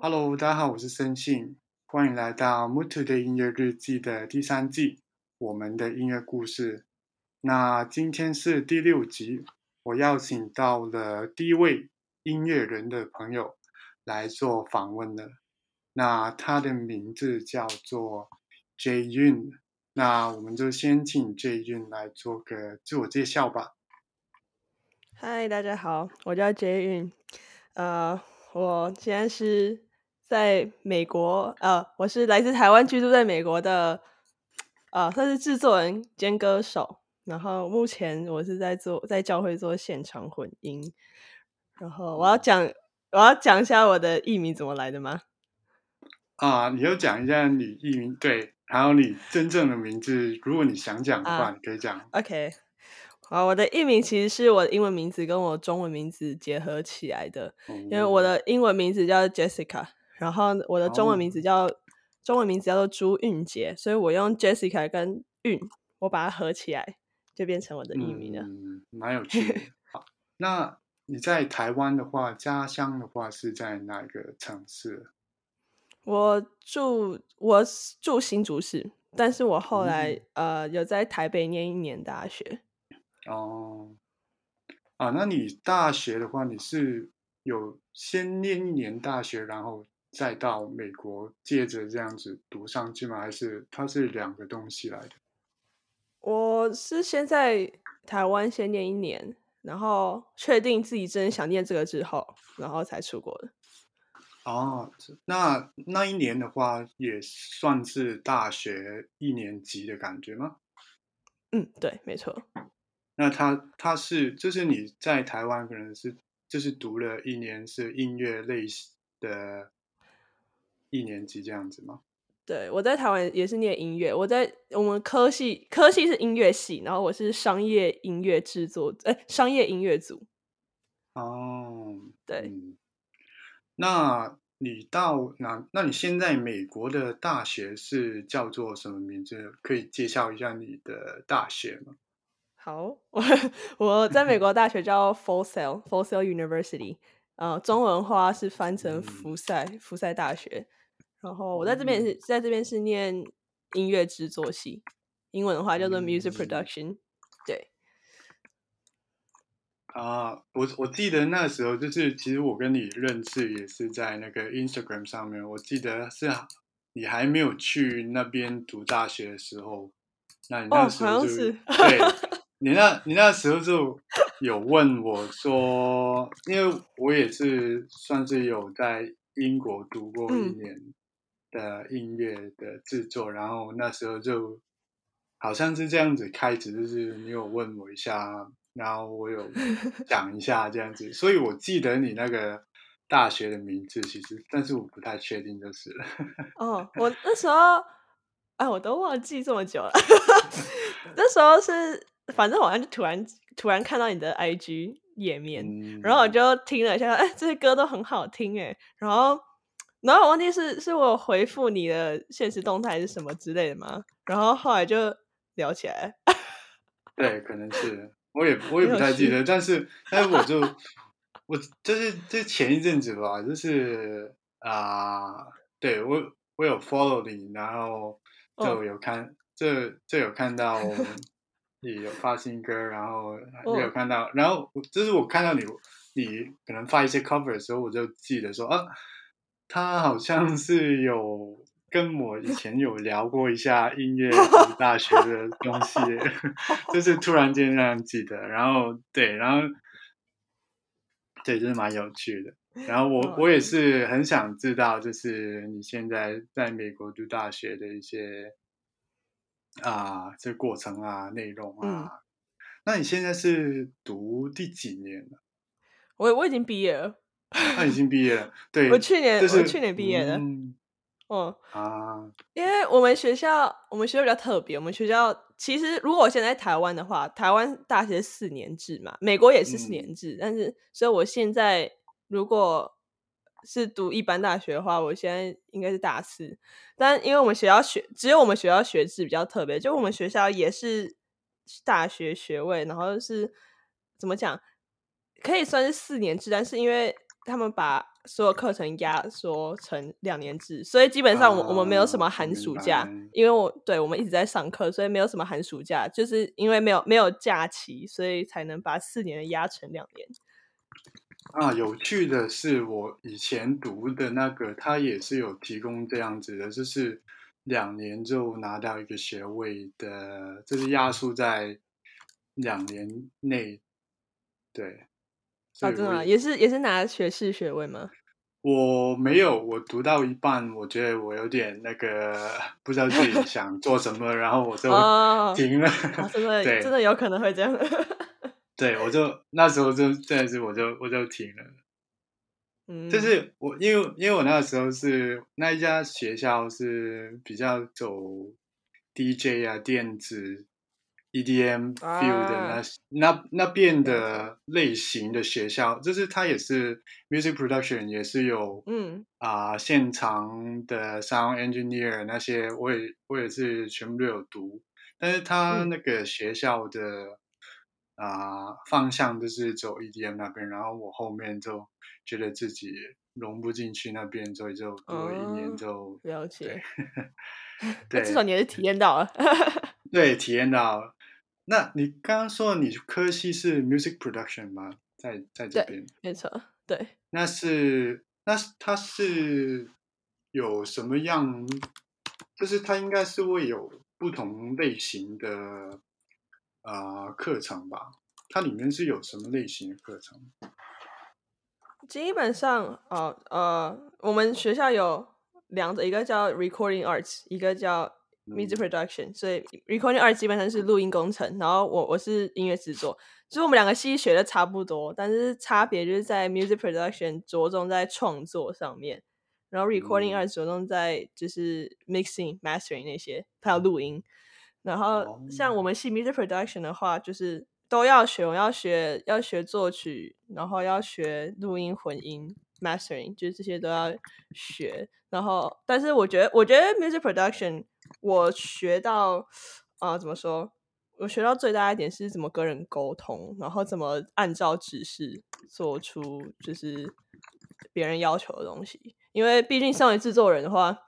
Hello，大家好，我是森信，欢迎来到 Mutu 的音乐日记的第三季，我们的音乐故事。那今天是第六集，我邀请到了第一位音乐人的朋友来做访问了。那他的名字叫做 Jayun，那我们就先请 Jayun 来做个自我介绍吧。嗨，大家好，我叫 Jayun，呃，我现在是。在美国，呃，我是来自台湾，居住在美国的，呃，算是制作人兼歌手。然后目前我是在做在教会做现场混音。然后我要讲，我要讲一下我的艺名怎么来的吗？啊，你要讲一下你艺名对，还有你真正的名字，如果你想讲的话，你可以讲。OK，好，我的艺名其实是我的英文名字跟我中文名字结合起来的，因为我的英文名字叫 Jessica。然后我的中文名字叫中文名字叫做朱韵杰，所以我用 Jessica 跟韵，我把它合起来，就变成我的艺名了。嗯，蛮有趣的。好，那你在台湾的话，家乡的话是在哪个城市？我住我住新竹市，但是我后来呃有在台北念一年大学。哦，啊，那你大学的话，你是有先念一年大学，然后？再到美国，接着这样子读上去吗？还是它是两个东西来的？我是先在台湾先念一年，然后确定自己真的想念这个之后，然后才出国的。哦，那那一年的话，也算是大学一年级的感觉吗？嗯，对，没错。那他他是就是你在台湾可能是就是读了一年是音乐类的。一年级这样子吗？对，我在台湾也是念音乐。我在我们科系，科系是音乐系，然后我是商业音乐制作，哎，商业音乐组。哦，对。那你到那，那你现在美国的大学是叫做什么名字？可以介绍一下你的大学吗？好，我我在美国大学叫 Full Sail，Full Sail University，呃，中文话是翻成福赛，福赛大学。然后我在这边是在这边是念音乐制作系，英文的话叫做 music production。对。啊，我我记得那时候就是，其实我跟你认识也是在那个 Instagram 上面。我记得是你还没有去那边读大学的时候，那你那时候就对，你那你那时候就有问我说，因为我也是算是有在英国读过一年。的音乐的制作，然后那时候就好像是这样子开始，就是你有问我一下，然后我有讲一下这样子，所以我记得你那个大学的名字，其实但是我不太确定就是了。哦，我那时候哎，我都忘记这么久了。那时候是反正好像就突然突然看到你的 IG 页面，然后我就听了一下，哎，这些歌都很好听哎，然后。然后我忘记是是我回复你的现实动态是什么之类的吗？然后后来就聊起来。对，可能是我也我也不太记得，但是 但是我就我就是这前一阵子吧，就是啊，对我我有 follow 你，然后就有看这这有看到 你有发新歌，然后也有看到，然后就是我看到你你可能发一些 cover 的时候，我就记得说啊。他好像是有跟我以前有聊过一下音乐大学的东西，就是突然间这样记得，然后对，然后对，就是蛮有趣的。然后我 我也是很想知道，就是你现在在美国读大学的一些啊，这过程啊，内容啊。那你现在是读第几年了？我我已经毕业了。他已经毕业了，对，我去年我去年毕业的，嗯啊，因为我们学校我们学校比较特别，我们学校其实如果我现在台湾的话，台湾大学四年制嘛，美国也是四年制，但是所以我现在如果是读一般大学的话，我现在应该是大四。但因为我们学校学，只有我们学校学制比较特别，就我们学校也是大学学位，然后是怎么讲，可以算是四年制，但是因为他们把所有课程压缩成两年制，所以基本上我我们没有什么寒暑假，因为我对我们一直在上课，所以没有什么寒暑假，就是因为没有没有假期，所以才能把四年的压成两年。啊，有趣的是，我以前读的那个，他也是有提供这样子的，就是两年就拿到一个学位的，就是压缩在两年内。对，啊，真的也是也是拿学士学位吗？我没有，我读到一半，我觉得我有点那个不知道自己想做什么，然后我就停了。真的，真的有可能会这样。对，我就那时候就真的是，我就我就停了。嗯，就是我因为因为我那个时候是那一家学校是比较走 DJ 啊电子 EDM feel 的那那那边的类型的学校，就是它也是 music production 也是有嗯啊现场的 sound engineer 那些，我也我也是全部都有读，但是他那个学校的。啊，方向就是走 EDM 那边，然后我后面就觉得自己融不进去那边，所以就读了一年就了解。对，至少你也是体验到了。对，体验到了。那你刚刚说你科系是 music production 吗？在在这边？没错，对。那是那它是有什么样？就是它应该是会有不同类型的。啊，课程吧，它里面是有什么类型的课程？基本上，呃呃，我们学校有两个，一个叫 Recording Arts，一个叫 Music Production。所以 Recording Arts 基本上是录音工程，然后我我是音乐制作，就是我们两个系学的差不多，但是差别就是在 Music Production 着重在创作上面，然后 Recording Arts 着重在就是 Mixing、Mastering 那些，还有录音。然后像我们系 music production 的话，就是都要学，我要学要学作曲，然后要学录音混音 mastering，就是这些都要学。然后，但是我觉得，我觉得 music production 我学到啊，怎么说？我学到最大一点是怎么跟人沟通，然后怎么按照指示做出就是别人要求的东西。因为毕竟身为制作人的话。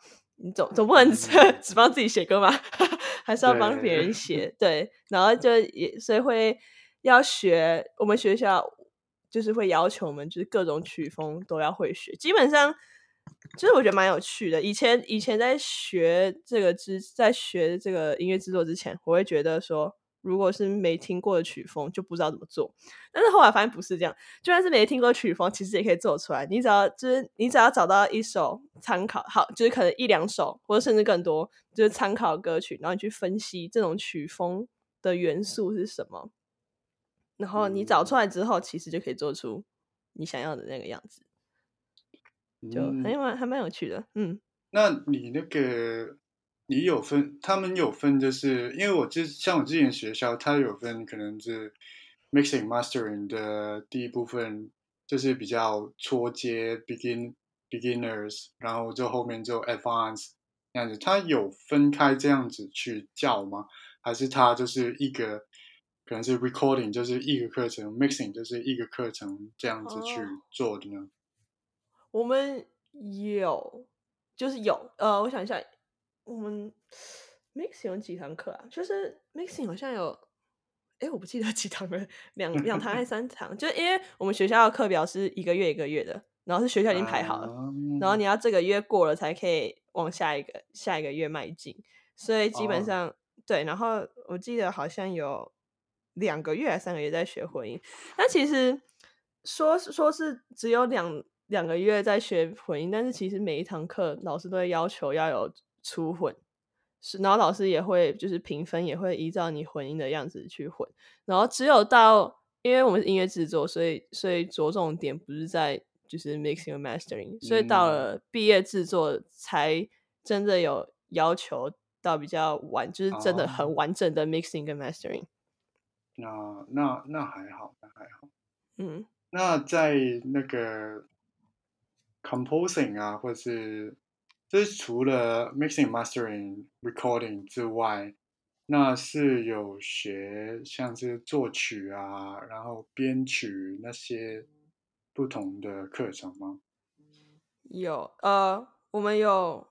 你总总不能 只只帮自己写歌嘛，还是要帮别人写。对，然后就也所以会要学，我们学校就是会要求我们，就是各种曲风都要会学。基本上，就是我觉得蛮有趣的。以前以前在学这个之，在学这个音乐制作之前，我会觉得说。如果是没听过的曲风，就不知道怎么做。但是后来发现不是这样，就算是没听过曲风，其实也可以做出来。你只要就是你只要找到一首参考，好，就是可能一两首，或者甚至更多，就是参考歌曲，然后你去分析这种曲风的元素是什么，然后你找出来之后，其实就可以做出你想要的那个样子，就很蛮还蛮有趣的。嗯，那你那个。你有分，他们有分，就是因为我之像我之前学校，他有分，可能是 mixing mastering 的第一部分，就是比较初阶 begin beginners，然后就后面就 advance 这样子，他有分开这样子去教吗？还是他就是一个可能是 recording 就是一个课程，mixing 就是一个课程这样子去做的呢？我们有，就是有，呃，我想一下。我们 mixing 有几堂课啊？就是 mixing 好像有，哎，我不记得 几堂了，两两堂还是三堂？就因为我们学校的课表是一个月一个月的，然后是学校已经排好了，然后你要这个月过了才可以往下一个下一个月迈进，所以基本上对。然后我记得好像有两个月还是三个月在学婚姻，但其实说说是只有两两个月在学混音，但是其实每一堂课老师都会要求要有。初混是，然后老师也会就是评分，也会依照你混音的样子去混。然后只有到，因为我们是音乐制作，所以所以着重点不是在就是 mixing mastering，所以到了毕业制作才真的有要求到比较完，就是真的很完整的 mixing 跟 mastering。那那那还好，那还好。嗯，那在那个。Composing 啊，或是就是除了 mixing、mastering、recording 之外，那是有学像是作曲啊，然后编曲那些不同的课程吗？有，呃，我们有，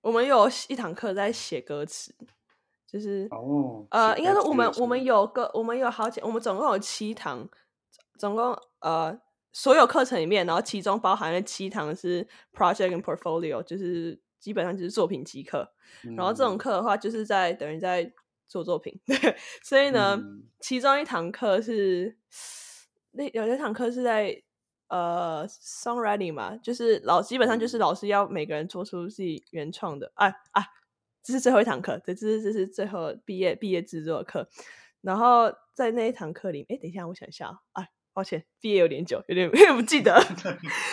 我们有一堂课在写歌词，就是哦，呃，应该说我们我们有有个我们有好几，我们总共有七堂，总共呃所有课程里面，然后其中包含了七堂是 project 跟 portfolio，就是基本上就是作品集课。然后这种嗯课的话，就是在等于在做作品，对，所以呢，嗯其中一堂课是那有一堂课是在呃 songwriting 嘛，就是老基本上就是嗯老师要每个人做出自己原创的，啊啊，这是最后一堂课，对，这是这是最后毕业毕业制作课。然后在那一堂课里，哎，等一下，我想一下啊，哎，抱歉，毕业有点久，有点 有点不记得。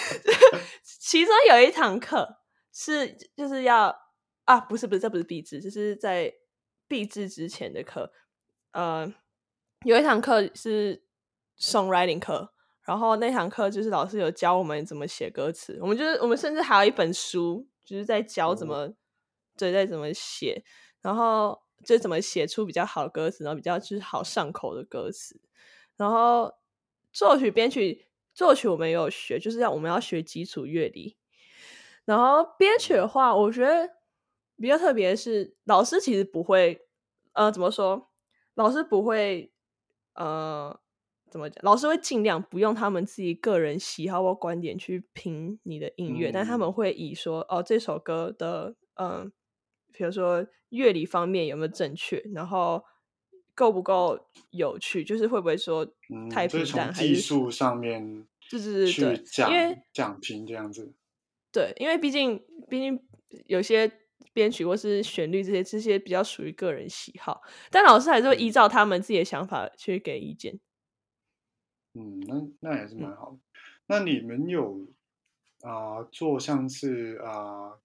其中有一堂课是就是要啊，不是不是，这不是毕制，就是在毕制之前的课。呃，有一堂课是 songwriting 课，然后那堂课就是老师有教我们怎么写歌词，我们就是我们甚至还有一本书，就是在教怎么、对，在怎么写，然后就怎么写出比较好的歌词，然后比较就是好上口的歌词。然后作曲编曲，作曲我们也有学，就是要我们要学基础乐理。然后编曲的话，我觉得比较特别的是，老师其实不会，呃，怎么说？老师不会，呃，怎么讲？老师会尽量不用他们自己个人喜好或观点去评你的音乐，但他们嗯会以说，哦，这首歌的，嗯、比如说乐理方面有没有正确，然后够不够有趣，就是会不会说嗯，太平淡，还是技术上面对对对去对讲因为讲评这样子。对，因为毕竟毕竟有些编曲或是旋律这些这些比较属于个人喜好，但老师还是会依嗯照他们自己的想法去给意见。嗯，那那也是嗯蛮好的。那你们有啊、做像是啊、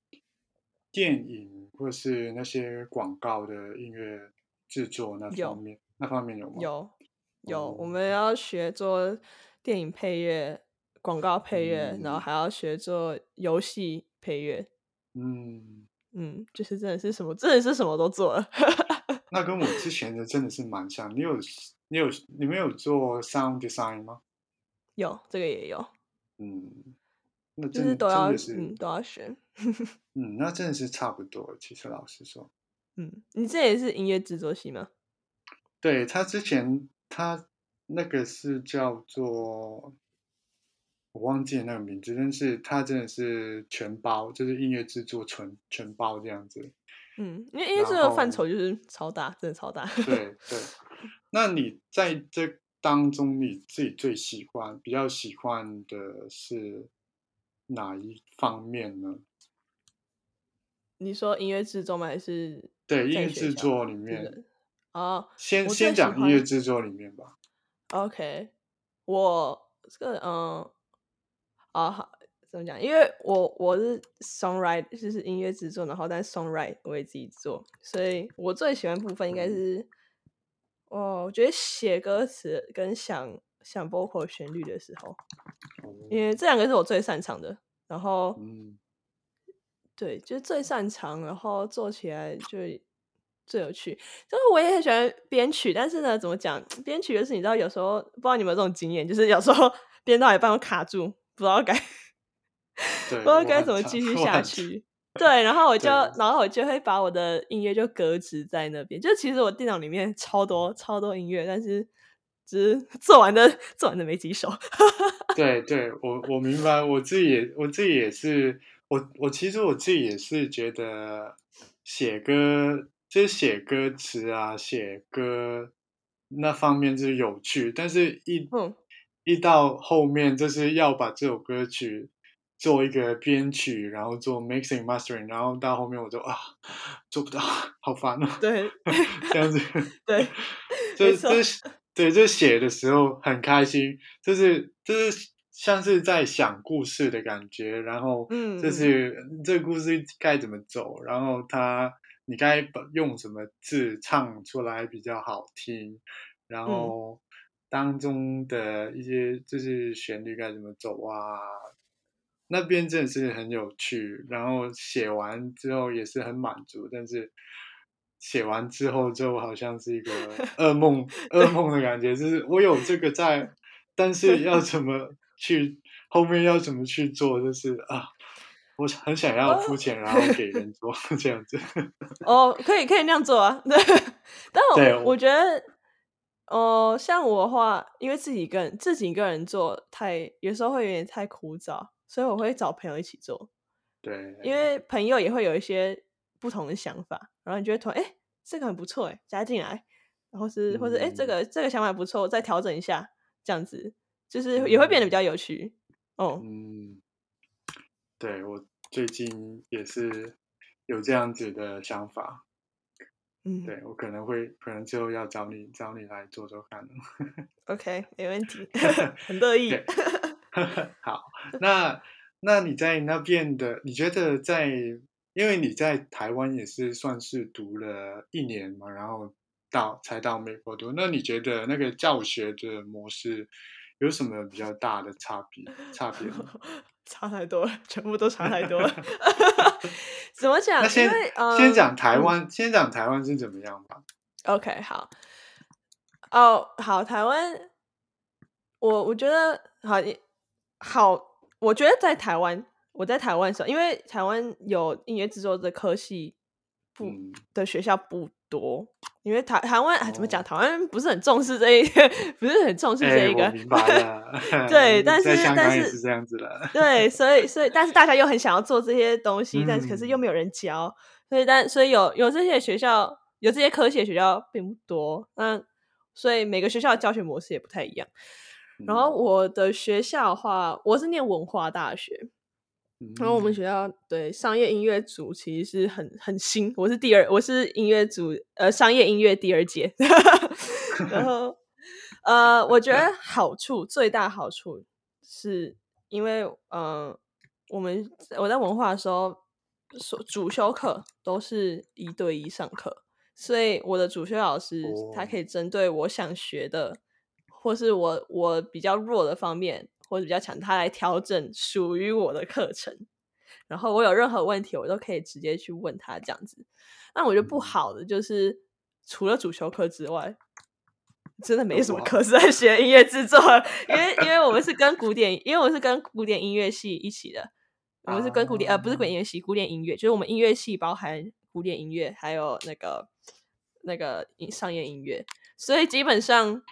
电影或是那些广告的音乐制作那方面，那方面有吗？有有，我哦们要学做电影配乐、广告配乐，然后嗯还要学做游戏配乐。嗯，嗯，就是真的是什么，真的是什么都做了。那跟我之前的真的是蛮像。你有你有你们有做 sound design 吗？有这个也有，嗯，那就真的是都要嗯都要学。嗯，那真的是差不多。其实老实说，嗯，你这也是音乐制作系吗？对他之前他那个是叫做我忘记了那个名字，但是他真的是全包，就是音乐制作全全包这样子。嗯，因为因为这然个范后畴就是超大，真的超大。对对，那你在这当中你自己最喜欢、比较喜欢的是哪一方面呢？你说音乐制作吗？还是对，音乐制作里面，是的哦先先讲音乐欢制作里面吧。，OK，我这个嗯啊好怎么讲？因为我我是 songwrite，就是音乐制作，然后但 songwrite 我也自己做，所以我最喜欢部分应该嗯是，哦，我觉得写歌词跟想想 vocal 旋律的时候，哦因为这两个是我最擅长的。然后，嗯对，就是最擅长，然后做起来就最有趣。就是我也很喜欢编曲，但是呢，怎么讲？编曲就是你知道，有时候不知道你有没有这种经验，就是有时候 编到一半会卡住，不知道该 对，不知道该怎么继续下去。对，然后我 就，然后我就会把我的音乐就搁置在那边。就其实我电脑里面超多超多音乐，但是只是做完的做完的没几首。对对，我我明白，我自己也我自己也是，我我其实我自己也是觉得写歌就是写歌词啊，写歌那方面就是有趣，但是一嗯。一到后面就是要把这首歌曲做一个编曲，然后做 mixing mastering，然后到后面我就啊做不到，好烦啊，对这样子，对，就没错就是对，就写的时候很开心，就是就是像是在想故事的感觉，然后嗯嗯。就是这个故事该怎么走，然后它你该把用什么字唱出来比较好听，然嗯。后当中的一些就是旋律该怎么走啊，那边真的是很有趣，然后写完之后也是很满足，但是写完之后就好像是一个 噩梦，噩梦的感觉，就是我有这个在，但是要怎么去后面要怎么去做，就是啊。我很想要付钱，然后给人做 这样子。哦，可以可以那样做啊。对，但我我觉得，哦，像我的话，因为自己一个人自己一个人做，太有时候会有点太枯燥，所以我会找朋友一起做。对，因为朋友也会有一些不同的想法，然后你觉得，哎，这个很不错，哎，加进来，然后是或者哎，这个这个想法不错，再调整一下，这样子就是也会变得比较有趣。哦，嗯。对我最近也是有这样子的想法，嗯，对我可能会可能之后要找你找你来做做看 OK，没问题 很乐意。好，那那你在那边的，你觉得在因为你在台湾也是算是读了一年嘛，然后到才到美国读，那你觉得那个教学的模式有什么比较大的差别？差别？差太多了，全部都差太多了。怎么讲？那先先讲台湾，先讲台湾是怎么样吧。OK，好。哦，好，台湾，我我觉得好，好，我觉得在台湾，我在台湾的时候，因为台湾有音乐制作的科系不的学校不。多，因为台台湾怎么讲？台湾不是很重视这一个，不是很重视这一个。明白了。对，但是但是是这样子了。对，所以所以，但是大家又很想要做这些东西，但是可是又没有人教，所以但所以有有这些学校，有这些科学学校并不多。那所以每个学校的教学模式也不太一样。然后我的学校的话，我是念文化大学。然后我们学校对商业音乐组其实是很很新，我是第二，我是音乐组呃商业音乐第二届。然后呃，我觉得好处最大好处是因为呃，我们我在文化的时候，主修课都是一对一上课，所以我的主修老师他可以针对我想学的，或是我我比较弱的方面。或者比较强，他来调整属于我的课程。然后我有任何问题，我都可以直接去问他这样子。那我觉得不好的就是，除了主修课之外，真的没什么课是在学音乐制作。因为因为我们是跟古典，因为我是跟古典音乐系一起的。我们是跟古典呃不是古典音乐系，古典音乐就是我们音乐系包含古典音乐，还有那个那个商业音乐。所以基本上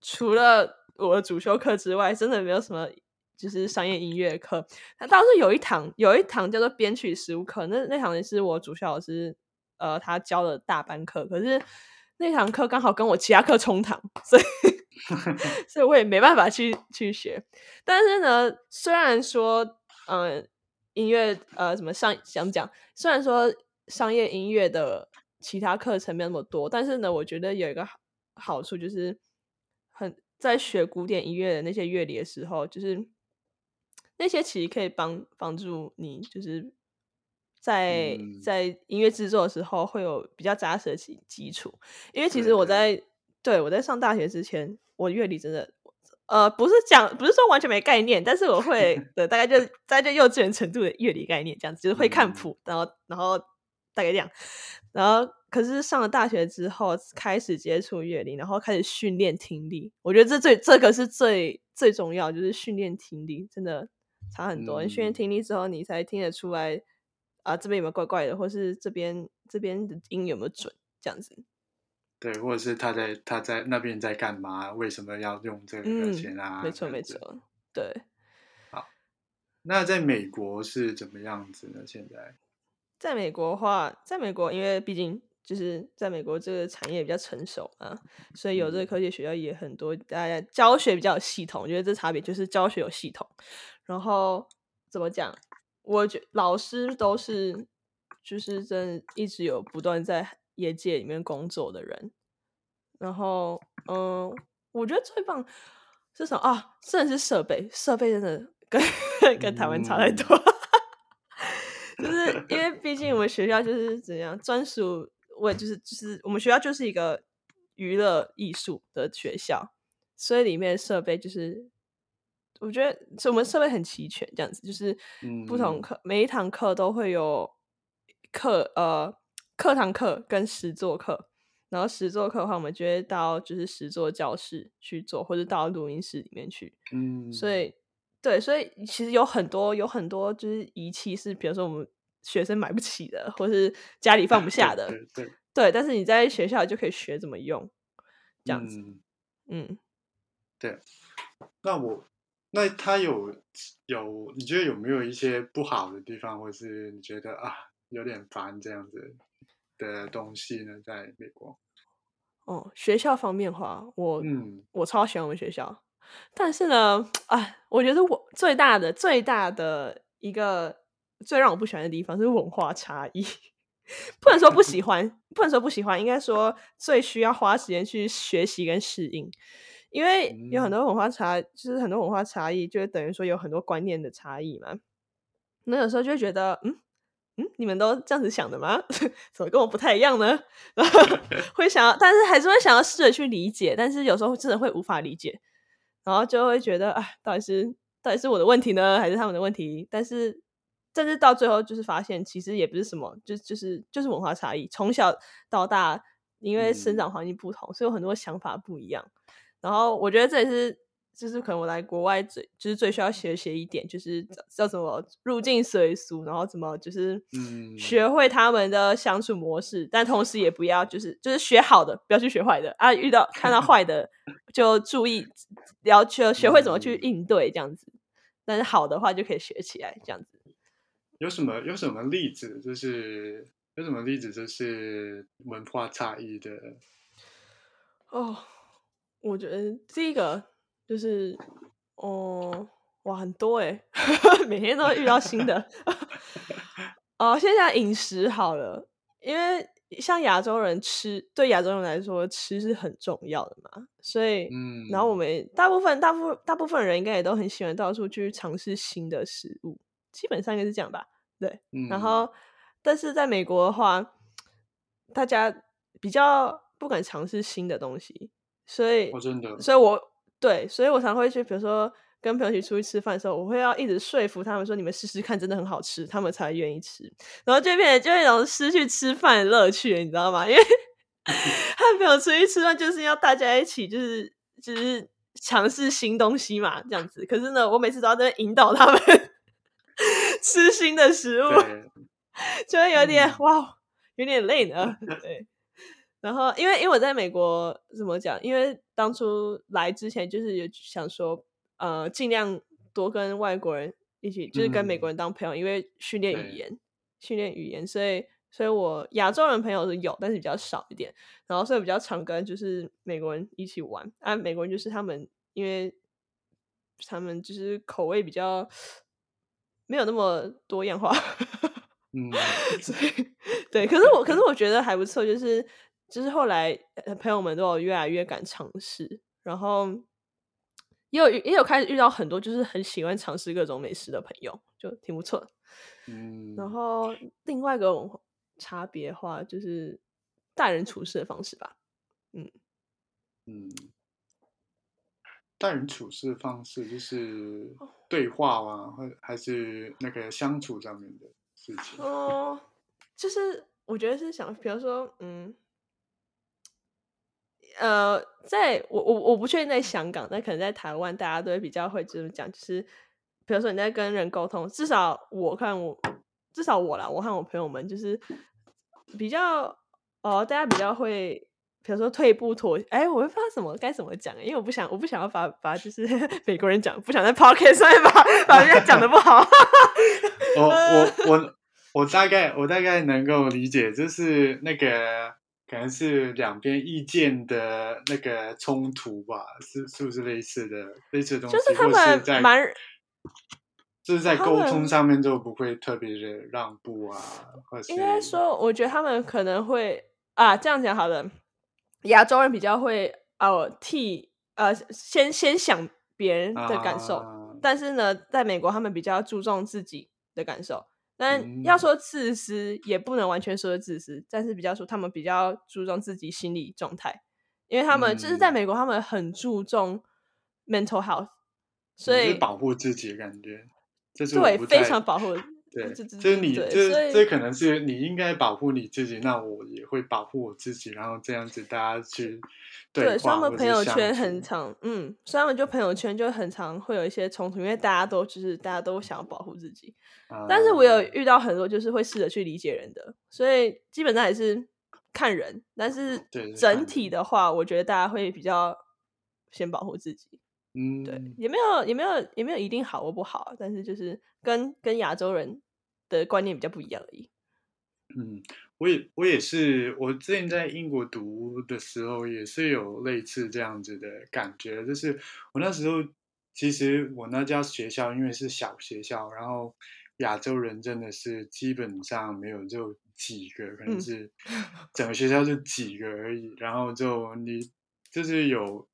除了我的主修课之外，真的没有什么，就是商业音乐课。他倒是有一堂，有一堂叫做编曲实务课，那那堂也是我主修老师，呃，他教的大班课。可是那堂课刚好跟我其他课冲堂，所以 所以我也没办法去去学。但是呢，虽然说，嗯，音乐，呃，什么上想讲？虽然说商业音乐的其他课程没有那么多，但是呢，我觉得有一个好好处就是很。在学古典音乐的那些乐理的时候，就是那些其实可以帮帮助你，就是在在音乐制作的时候会有比较扎实的基基础。因为其实我在对我在上大学之前，我乐理真的呃不是讲不是说完全没概念，但是我会 的大概就在这幼稚园程度的乐理概念这样子，就是会看谱，然后然后大概这样，然后。可是上了大学之后，开始接触乐理，然后开始训练听力。我觉得这最这个是最最重要，就是训练听力，真的差很多。你训练听力之后，你才听得出来啊，这边有没有怪怪的，或是这边这边的音有没有准，这样子。对，或者是他在他在那边在干嘛？为什么要用这个钱啊？没错，没错。对。好，那在美国是怎么样子呢？现在在美国的话，在美国，因为毕竟。就是在美国这个产业比较成熟啊，所以有这个科技学校也很多，大家教学比较有系统。我觉得这差别就是教学有系统。然后怎么讲？我觉老师都是就是真一直有不断在业界里面工作的人。然后嗯，我觉得最棒是什么啊？真的是设备，设备真的跟跟台湾差太多。就是因为毕竟我们学校就是怎样专属。我就是就是我们学校就是一个娱乐艺术的学校，所以里面设备就是我觉得是我们设备很齐全，这样子就是不同课每一堂课都会有课呃课堂课跟实作课，然后实作课的话，我们就会到就是实作教室去做，或者到录音室里面去。嗯，所以对，所以其实有很多有很多就是仪器是，比如说我们学生买不起的，或是家里放不 下的，对对，但是你在学校就可以学怎么用，这样子，嗯，对。那我那他有有，你觉得有没有一些不好的地方，或是你觉得啊有点烦这样子的东西呢？在美国，哦，学校方面的话，我嗯，我超喜欢我们学校，但是呢，哎，我觉得我最大的最大的一个最让我不喜欢的地方是文化差异，不能说不喜欢，不能说不喜欢，应该说最需要花时间去学习跟适应。因为有很多文化差，就是很多文化差异，就等于说有很多观念的差异嘛。那有时候就会觉得，嗯嗯，你们都这样子想的吗？怎么跟我不太一样呢？会想要，但是还是会想要试着去理解，但是有时候真的会无法理解，然后就会觉得，哎，到底是到底是我的问题呢，还是他们的问题？但是，但是到最后就是发现，其实也不是什么，就就是就是文化差异。从小到大，因为生长环境不同，所以有很多想法不一样。然后我觉得这也是，就是可能我来国外最就是最需要学习一点，就是叫什么入境随俗，然后怎么就是学会他们的相处模式，但同时也不要就是就是学好的，不要去学坏的啊！遇到看到坏 的就注意，要求学会怎么去应对这样子，但是好的话就可以学起来这样子。有什么有什么例子？就是有什么例子？就是文化差异的哦。我觉得第一个就是，哦，哇，很多哎，每天都会遇到新的。哦，现在饮食好了，因为像亚洲人吃，对亚洲人来说吃是很重要的嘛，所以，嗯，然后我们大部分、大部、大部分人应该也都很喜欢到处去尝试新的食物，基本上应该是这样吧？对，然后，但是在美国的话，大家比较不敢尝试新的东西。所以，真的，所以我对，所以我常会去，比如说跟朋友一起出去吃饭的时候，我会要一直说服他们说，你们试试看，真的很好吃，他们才愿意吃。然后这边就一种失去吃饭的乐趣，你知道吗？因为 和朋友出去吃饭就是要大家一起，就是就是尝试新东西嘛，这样子。可是呢，我每次都要在引导他们吃新的食物，就会有点哇，有点累呢。对。然后，因为因为我在美国怎么讲？因为当初来之前就是有想说，呃，尽量多跟外国人一起，就是跟美国人当朋友，因为训练语言，训练语言，所以，所以我亚洲人朋友是有，但是比较少一点。然后，所以比较常跟就是美国人一起玩。啊，美国人就是他们，因为他们就是口味比较没有那么多样化。嗯，所以对，可是我，可是 我觉得还不错，就是。就是后来朋友们都有越来越敢尝试，然后也有也有开始遇到很多就是很喜欢尝试各种美食的朋友，就挺不错。嗯，然后另外一个文化差别话就是待人处事的方式吧。嗯嗯，待人处事的方式就是对话啊，或还是那个相处上面的事情。哦，就是我觉得是想，比如说，嗯。呃，在我我我不确定在香港，但可能在台湾，大家都会比较会这么讲，就是比如说你在跟人沟通，至少我看我，至少我啦，我和我朋友们就是比较哦，大家比较会，比如说退步妥，哎，我不知道怎么该怎么讲，因为我不想我不想要把把就是 美国人讲，不想在 podcast 上面把把人家讲的不好。我 我我我大概我大概能够理解，就是那个。可能是两边意见的那个冲突吧，是是不是类似的类似的东西？就是他们蛮，就是在沟通上面就不会特别的让步啊。或者应该说，我觉得他们可能会啊，这样讲好了。亚洲人比较会哦替呃先先想别人的感受，但是呢，在美国他们比较注重自己的感受。但要说自私，也不能完全说自私，但是比较说他们比较注重自己心理状态，因为他们就是在美国，他们很注重 mental health，所以保护自己的感觉，这是对非常保护。对，就是你，这这可能是你应该保护你自己，那我也会保护我自己，然后这样子大家去对。他们朋友圈很长，嗯，所以他们就朋友圈就很常会有一些冲突，因为大家都就是大家都想要保护自己。但是我有遇到很多就是会试着去理解人的，所以基本上也是看人。但是整体的话，我觉得大家会比较先保护自己。嗯，对，也没有也没有也没有一定好或不好，但是就是跟跟亚洲人的观念比较不一样而已。嗯，我也我也是，我之前在英国读的时候也是有类似这样子的感觉，就是我那时候其实我那家学校因为是小学校，然后亚洲人真的是基本上没有就几个，可能是 整个学校就几个而已，然后就你就是有。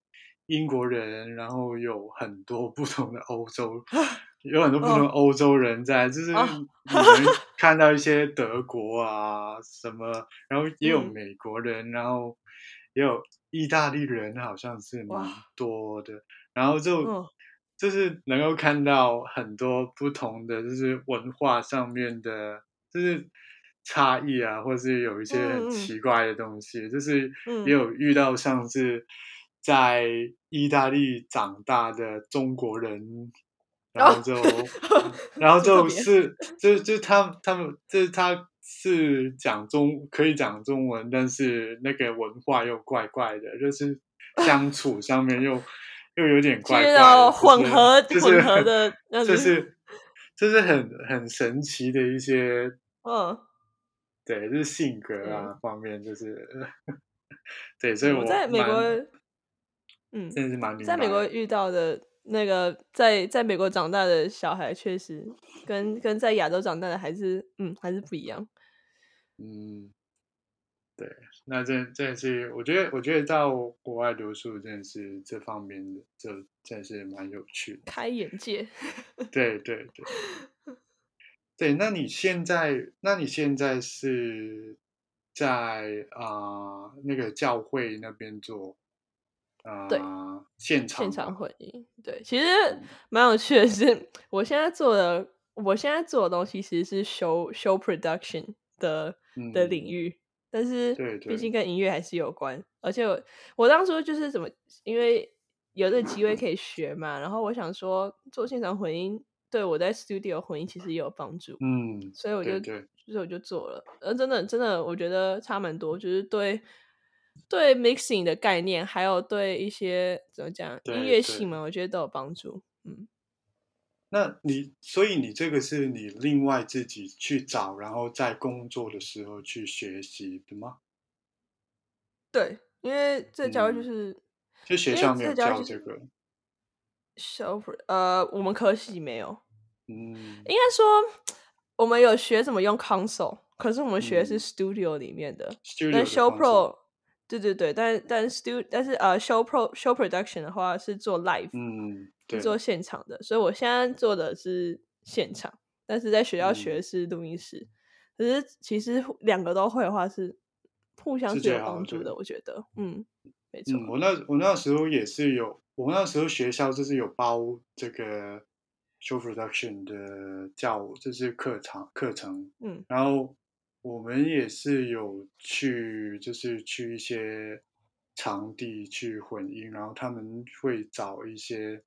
英国人，然后有很多不同的欧洲，有很多不同的欧洲人在，就是你们看到一些德国啊什么，然后也有美国人，然后也有意大利人，好像是蛮多的，然后就就是能够看到很多不同的，就是文化上面的，就是差异啊，或是有一些很奇怪的东西，就是也有遇到像是。在意大利长大的中国人，然后就，然后就 是就就他他们就是他是讲中可以讲中文，但是那个文化又怪怪的，就是相 处上面又又有点怪怪的，混合混合的，就是就是很很神奇的一些，嗯，对，就是性格啊方面，就是对，所以我在美国。嗯，真的是蛮在美国遇到的那个在在美国长大的小孩，确实跟跟在亚洲长大的还是嗯还是不一样。嗯，对，那这这是我觉得我觉得到国外读书真的是这方面的，就真的是蛮有趣的，开眼界。对对对，对，那你现在那你现在是在啊那个教会那边做？对，现场现场混音，对，其实蛮有趣的是，我现在做的，我现在做的东西其实是 show show production 的的领。域，但是毕竟跟音乐还是有关，而且我我当初就是怎么，因为有这个机会可以学嘛，然后我想说做现场混音，对我在 studio 混音其实也有帮助，嗯，所以我就所以我就做了，呃，真的真的我觉得差蛮多，就是对。对 mixing 的概念，还有对一些怎么讲音乐性嘛，我觉得都有帮助。嗯，那你所以你这个是你另外自己去找，然后在工作的时候去学习的吗？对，因为这教就是就学校没有教这个。小呃，我们科系没有。嗯，应该说我们有学怎么用 console，可是我们学的是 studio 里面的，但 show pro。对对对，但但 stu 但是呃，show pro show production 的话是做 live，嗯，是做现场的，所以我现在做的是现场，但是在学校学的是录音室。可是其实两个都会的话是互相是有帮助的，我觉得，嗯，没错。我那我那时候也是有，我那时候学校就是有包这个 show production 的教，就是课程课程，嗯，然后。我们也是有去，就是去一些场地去混音，然后他们会找一些，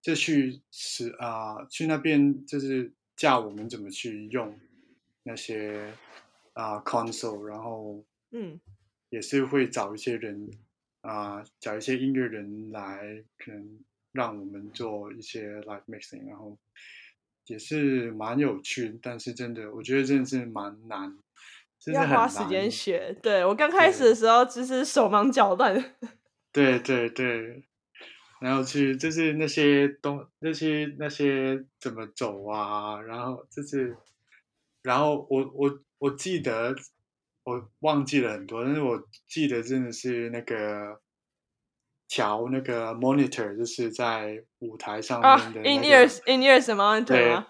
就去是啊，去那边就是教我们怎么去用那些啊 console，然后嗯，也是会找一些人啊，找一些音乐人来，可能让我们做一些 live mixing，然后也是蛮有趣，但是真的，我觉得真的是蛮难。要花时间学，对我刚开始的时候就是手忙脚乱。对对对，然后去就是那些东那些那些怎么走啊，然后就是，然后我我我记得我忘记了很多，但是我记得真的是那个调那个 monitor，就是在舞台上面的 in ears in ears monitor 吗？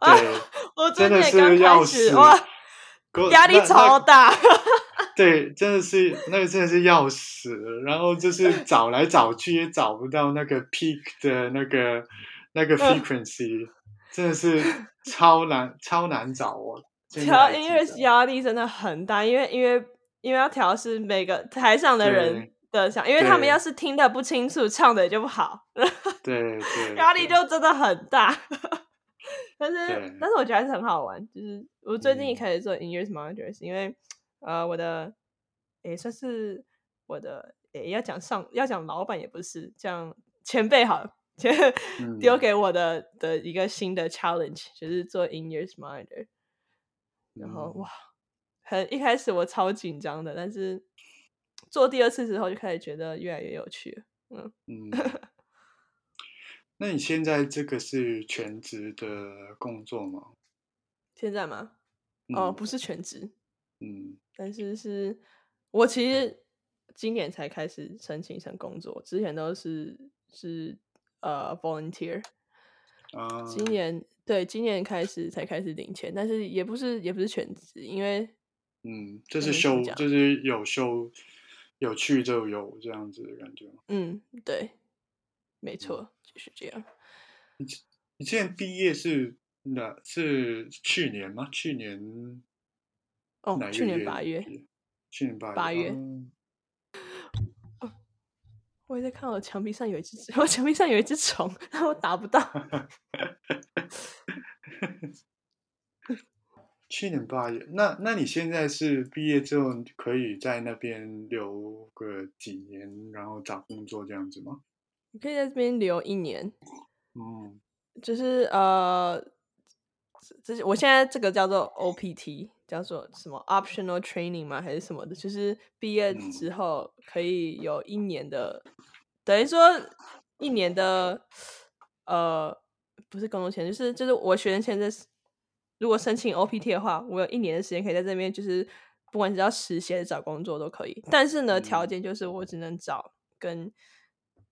对，我真的是要死哇！压力超大，对，真的是那个真的是要死，然后就是 找来找去也找不到那个 peak 的那个那个 frequency 真的是超难超难找哦。调音乐压力真的很大，因为因为因为要调是每个台上的人的想，因为他们要是听得不清楚，唱的也就不好。对对，压力就真的很大。但是但是我觉得还是很好玩。就是我最近一开始做 in years monitor，是因为呃我的也算是我的诶要讲上要讲老板也不是，讲前辈好，丢给我的的一个新的 challenge，就是做 in years monitor。然后哇，很一开始我超紧张的，但是做第二次之后就开始觉得越来越有趣。嗯嗯，那你现在这个是全职的工作吗？现在吗？哦，不是全职。嗯，但是是我其实今年才开始申请成工作，之前都是是呃 volunteer。啊，今年。对，今年开始才开始领钱，但是也不是也不是全职，因为嗯，就是休，就是有休有去就有这样子的感觉。嗯，对，没错，就是这样。你你现在毕业是哪？是去年吗？去年哦，去年八月，去年八八月。我也在看我墙壁上有一只，我墙壁上有一只虫，但我打不到。去年八月，那那你现在是毕业之后可以在那边留个几年，然后找工作这样子吗？你可以在这边留一年。嗯，就是呃，这是我现在这个叫做 OPT，叫做什么 Optional Training 吗？还是什么的？就是毕业之后可以有一年的。等于说一年的呃不是工作签，就是就是我学生签证，如果申请 OPT 的话，我有一年的时间可以在这边，就是不管是要实习还是找工作都可以。但是呢，条件就是我只能找跟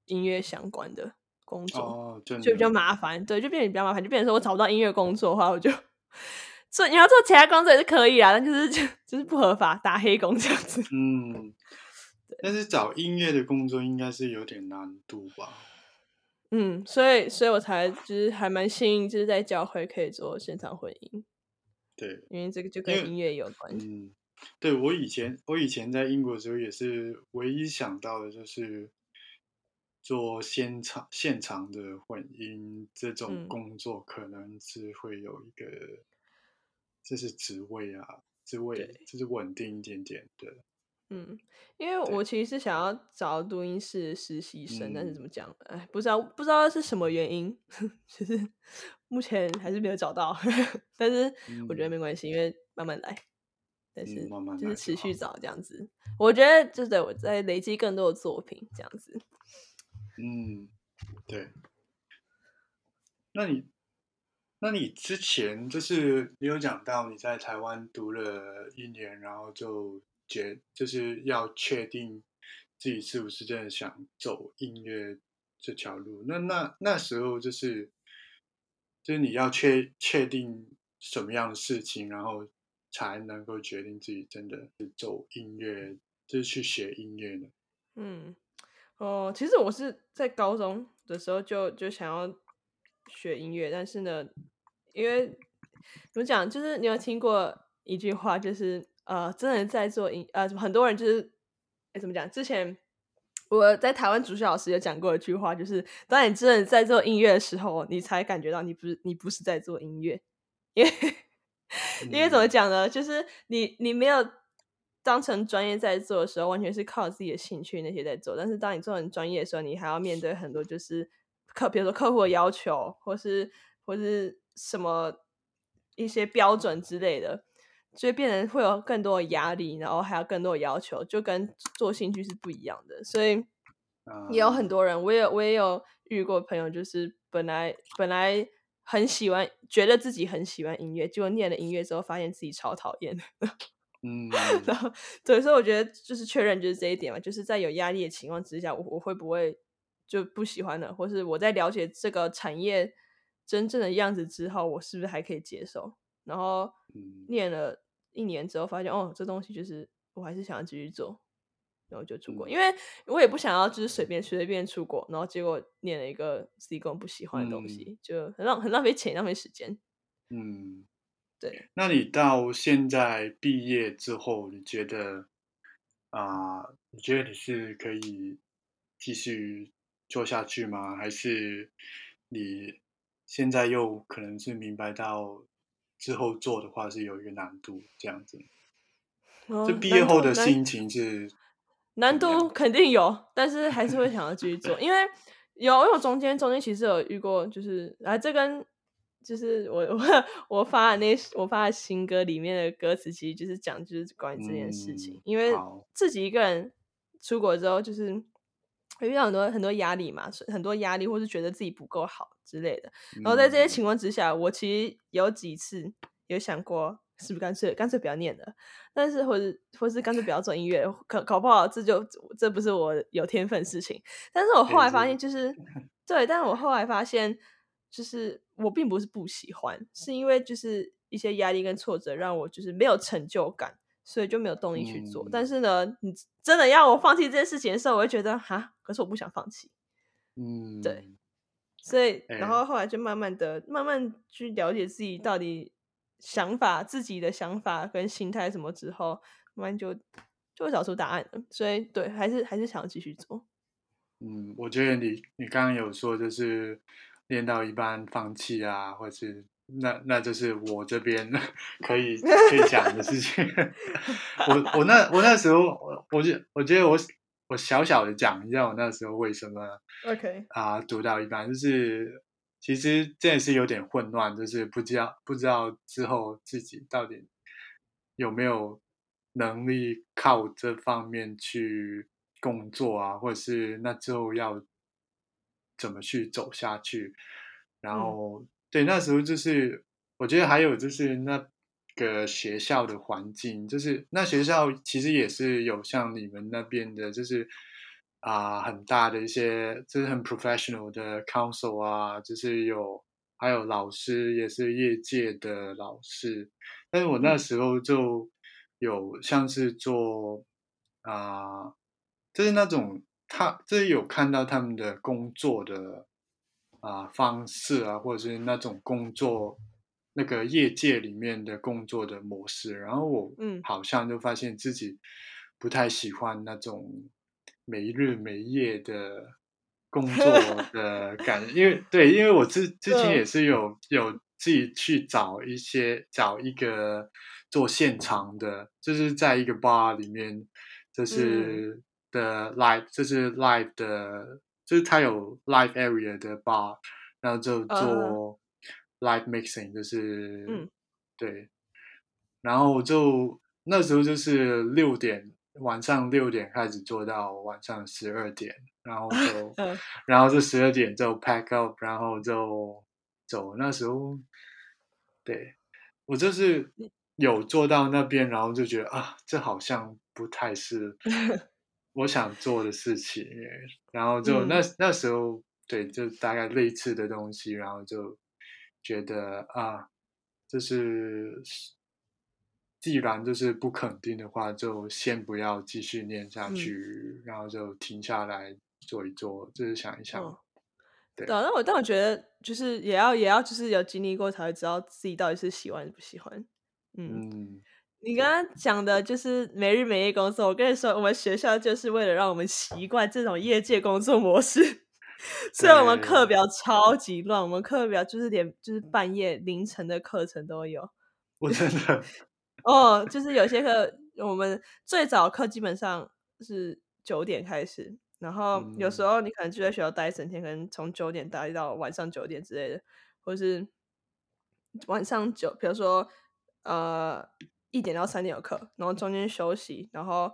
音乐相关的工作，就比较麻烦。对，就变得比较麻烦，就变成说我找不到音乐工作的话，我就做你要做其他工作也是可以啊，但就是就是不合法打黑工这样子。嗯。但是找音乐的工作应该是有点难度吧？嗯，所以所以我才就是还蛮幸运，就是在教会可以做现场混音。对，因为这个就跟音乐有关。嗯，对我以前我以前在英国的时候也是唯一想到的就是做现场现场的混音这种工作，可能是会有一个这是职位啊，职位就是稳定一点点的。嗯，因为我其实是想要找录音室实习生，但是怎么讲？哎，不知道不知道是什么原因，其实目前还是没有找到。但是我觉得没关系，因为慢慢来，但是就是持续找这样子。我觉得就是我在累积更多的作品这样子。嗯，对。那你那你之前就是你有讲到你在台湾读了一年，然后就。觉就是要确定自己是不是真的想走音乐这条路。那那那时候就是，就是你要确确定什么样的事情，然后才能够决定自己真的是走音乐，就是去学音乐的。嗯，哦，其实我是在高中的时候就就想要学音乐，但是呢，因为怎么讲，就是你有听过一句话，就是。呃，真的在做音呃，很多人就是，哎，怎么讲？之前我在台湾主校老师有讲过一句话，就是当你真的在做音乐的时候，你才感觉到你不是你不是在做音乐，因为因为怎么讲呢？就是你你没有当成专业在做的时候，完全是靠自己的兴趣那些在做。但是当你做成专业的时候，你还要面对很多就是客，比如说客户的要求，或是或是什么一些标准之类的。所以变成会有更多的压力，然后还有更多的要求，就跟做兴趣是不一样的。所以也有很多人，我也我也有遇过朋友，就是本来本来很喜欢，觉得自己很喜欢音乐，结果念了音乐之后，发现自己超讨厌。嗯，然后对，所以我觉得就是确认就是这一点嘛，就是在有压力的情况之下，我我会不会就不喜欢了，或是我在了解这个产业真正的样子之后，我是不是还可以接受？然后念了。一年之后发现，哦，这东西就是我还是想要继续做，然后就出国，因为我也不想要就是随便随便出国，然后结果念了一个自己根本不喜欢的东西，就很浪很浪费钱，浪费时间。嗯，对。那你到现在毕业之后，你觉得啊，你觉得你是可以继续做下去吗？还是你现在又可能是明白到之后做的话是有一个难度这样子？这毕业后的心情是？难度肯定有，但是还是会想要继续做，因为有因为我中间中间其实有遇过，就是啊，这跟就是我我 我发的那我发的新歌里面的歌词，其实就是讲就是关于这件事情，因为自己一个人出国之后，就是会遇到很多很多压力嘛，很多压力，或是觉得自己不够好之类的，然后在这些情况之下，我其实有几次有想过。是不是干脆干脆不要念了？但是或者或是干脆不要做音乐，可搞不好这就这不是我有天分事情。但是我后来发现，就是 对，但是我后来发现，就是我并不是不喜欢，是因为就是一些压力跟挫折让我就是没有成就感，所以就没有动力去做。但是呢，你真的要我放弃这件事情的时候，我会觉得哈，可是我不想放弃。嗯，对，所以然后后来就慢慢的、慢慢去了解自己到底。想法自己的想法跟心态什么之后，慢慢就就会找出答案了。所以对，还是还是想要继续做。嗯，我觉得你你刚刚有说就是练到一半放弃啊，或是那那就是我这边 可以 可以讲的事情。我我那我那时候我我觉我觉得我我小小的讲一下我那时候为什么 OK 啊读到一半就是。其实这也是有点混乱，就是不知道不知道之后自己到底有没有能力靠这方面去工作啊，或者是那之后要怎么去走下去。然后对那时候就是我觉得还有就是那个学校的环境，就是那学校其实也是有像你们那边的，就是。啊，很大的一些，就是很 professional 的 council 啊，就是有还有老师也是业界的老师，但是我那时候就有像是做啊，就是那种他就是有看到他们的工作的啊方式啊，或者是那种工作那个业界里面的工作的模式，然后我嗯。好像就发现自己不太喜欢那种。没日没夜的工作 的感觉，因为对，因为我之之前也是有有自己去找一些找一个做现场的，就是在一个 bar 里面，就是的 live，就是 live 的，就是它有 live area 的 bar，然后就做 live mixing，就是对，然后就那时候就是六点。晚上六点开始做到晚上十二点，然后 就，然后就十二点就 pack up，然后就走。那时候，对我就是有做到那边，然后就觉得啊，这好像不太是 我想做的事情。然后就那那时候，对，就大概类似的东西，然后就觉得啊，就是。既然就是不肯定的话，就先不要继续念下去，然后就停下来做一做，就是想一想。对，但我但我觉得就是也要也要就是有经历过才会知道自己到底是喜欢不喜欢。嗯，你刚刚讲的就是每日每夜工作，我跟你说，我们学校就是为了让我们习惯这种业界工作模式，所以我们课表超级乱，我们课表就是连就是半夜凌晨的课程都有。我真的。哦，就是有些课，我们最早课基本上是九点开始，然后有时候你可能就在学校待一整天，可能从九点待到晚上九点之类的，或是晚上九，比如说呃一点到三点有课，然后中间休息，然后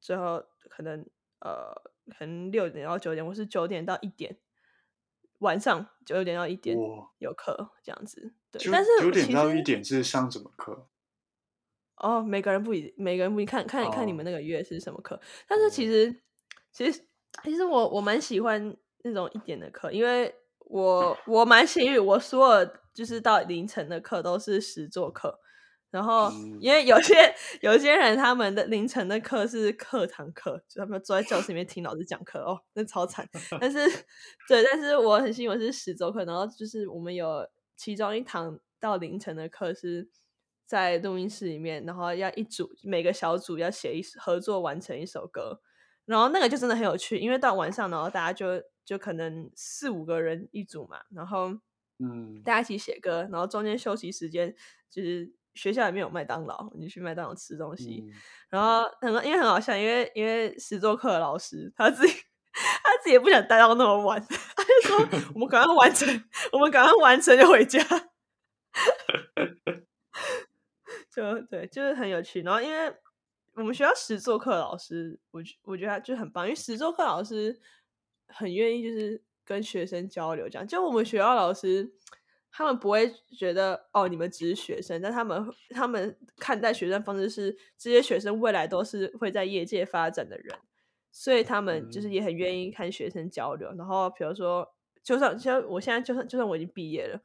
最后可能呃可能六点到九点，或是九点到一点，晚上九点到一点有课这样子。对，但是九点到一点是上什么课？哦，每个人不一，每个人不一，看看看你们那个月是什么课。但是其实，其实，其实我我蛮喜欢那种一点的课，因为我我蛮幸运，我所有就是到凌晨的课都是实作课，然后因为有些 有些人他们的凌晨的课是课堂课，就他们坐在教室里面听老师讲课哦，那超惨。但是对，但是我很幸运是十周课，然后就是我们有其中一堂到凌晨的课是在录音室里面，然后要一组每个小组要写一合作完成一首歌，然后那个就真的很有趣，因为到晚上然后大家就就可能四五个人一组嘛，然后。嗯，大家一起写歌，然后中间休息时间就是学校里面有麦当劳，你去麦当劳吃东西。然后很因为很好笑，因为因为十周课的老师他自己 他自己也不想待到那么晚，他就说我们赶快完成，我们赶快完成就回家。就对，就是很有趣。然后因为我们学校十作课老师，我我觉得他就很棒，因为十作课老师很愿意就是。跟学生交流，这样就我们学校老师，他们不会觉得哦，你们只是学生，但他们他们看待学生方式是，这些学生未来都是会在业界发展的人，所以他们就是也很愿意看学生交流。然后比如说，就算像我现在，就算就算我已经毕业了，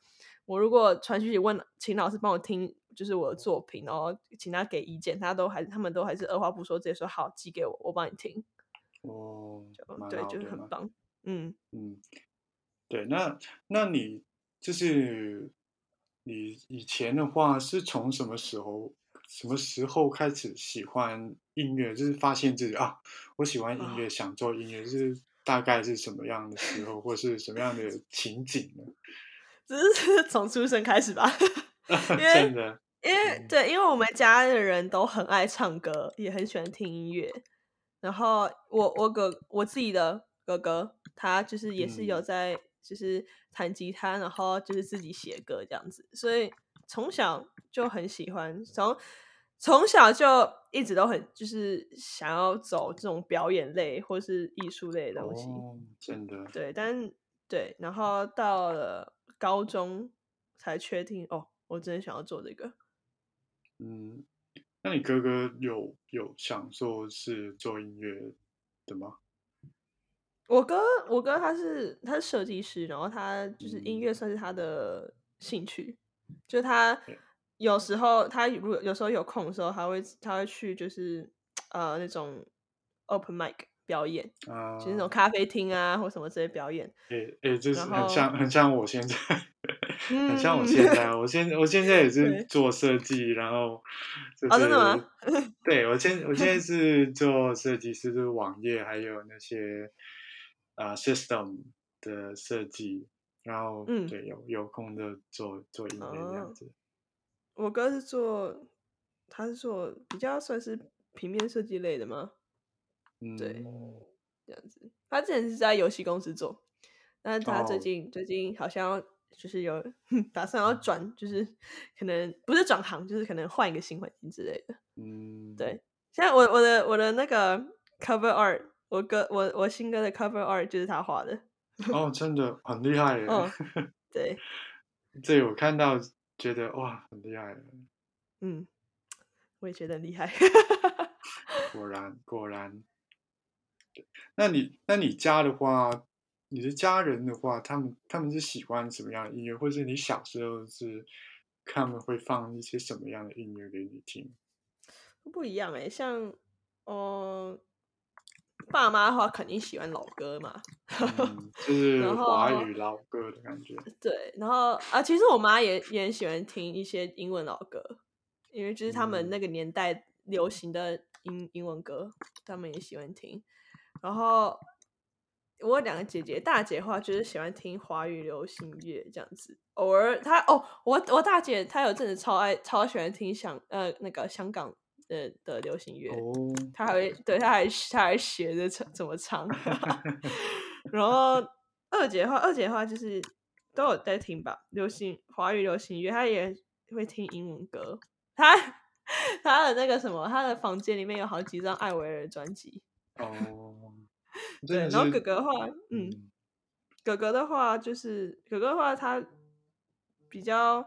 我如果传讯息问，请老师帮我听，就是我的作品，然后请他给意见，他都还他们都还是二话不说，直接说好，寄给我，我帮你听。哦，对，就是很棒。嗯嗯，对，那那你就是你以前的话是从什么时候什么时候开始喜欢音乐？就是发现自己啊，我喜欢音乐，想做音乐，是大概是什么样的时候，或是什么样的情景呢？只是从出生开始吧 真的，因为对，因为我们家的人都很爱唱歌，也很喜欢听音乐。然后我我哥我自己的哥哥。他就是也是有在，就是弹吉他，然后就是自己写歌这样子，所以从小就很喜欢，从从小就一直都很就是想要走这种表演类或是艺术类的东西，真的对，但对，然后到了高中才确定哦，我真的想要做这个。嗯，那你哥哥有有想说是做音乐的吗？我哥，我哥他是他是设计师，然后他就是音乐算是他的兴趣，就他有时候他如果有时候有空的时候，他会他会去就是呃那种 open mic 表演，啊就是那种咖啡厅啊或什么这些表演。诶诶，就是很像很像我现在，很像我现在，我现 我现在也是做设计，然后哦真的吗？对我现我现在 是做设计师，就是网页还有那些。啊，system 的设计，然后嗯，对，有有空就做做音乐这样子。我哥是做，他是做比较算是平面设计类的吗？嗯，对，这样子。他之前是在游戏公司做，但是他最近最近好像就是有 打算要转，就是可能不是转行，就是可能换一个新环境之类的。嗯，对。现在我我的我的那个 cover art。我哥我我新歌的 cover art 就是他画的哦，真的很厉害耶！对，这我看到觉得哇，很厉害。嗯，我也觉得厉害。果 然果然。那你那你家的话，你的家人的话，他们他们是喜欢什么样的音乐，或是你小时候是他们会放一些什么样的音乐给你听？不一样哎，像嗯。爸妈的话肯定喜欢老歌嘛，就是华语老歌的感觉。对，然后啊，其实我妈也也很喜欢听一些英文老歌，因为就是他们那个年代流行的英英文歌，他们也喜欢听。然后我两个姐姐，大姐的话就是喜欢听华语流行乐这样子，偶尔她哦，我我大姐她有阵子超爱超喜欢听香呃那个香港。的的流行乐，他还会对他还他还学着唱怎么唱，然后二姐的话，二姐的话就是都有在听吧，流行华语流行乐，他也会听英文歌，他他的那个什么，他的房间里面有好几张艾薇儿专辑哦，对，然后哥哥的话，嗯，哥哥的话就是哥哥的话，他比较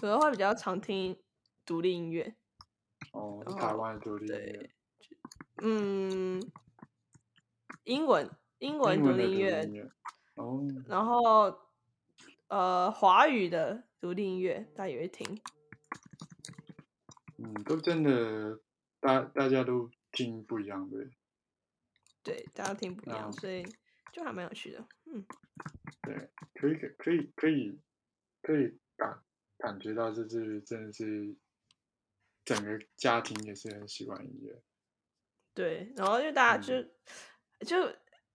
哥哥的话比较常听独立音乐。哦，台湾独立音乐，嗯，英文英文独立音乐，哦，然后呃，华语的独立音乐，大家也会听，嗯都真的，大大家都听不一样的。对，大家听不一样，所以就还蛮有趣的。嗯，对，可以，可以，可以，可以感感觉到，这是真的是整个家庭也是很喜欢音乐。对，然后因为大家就就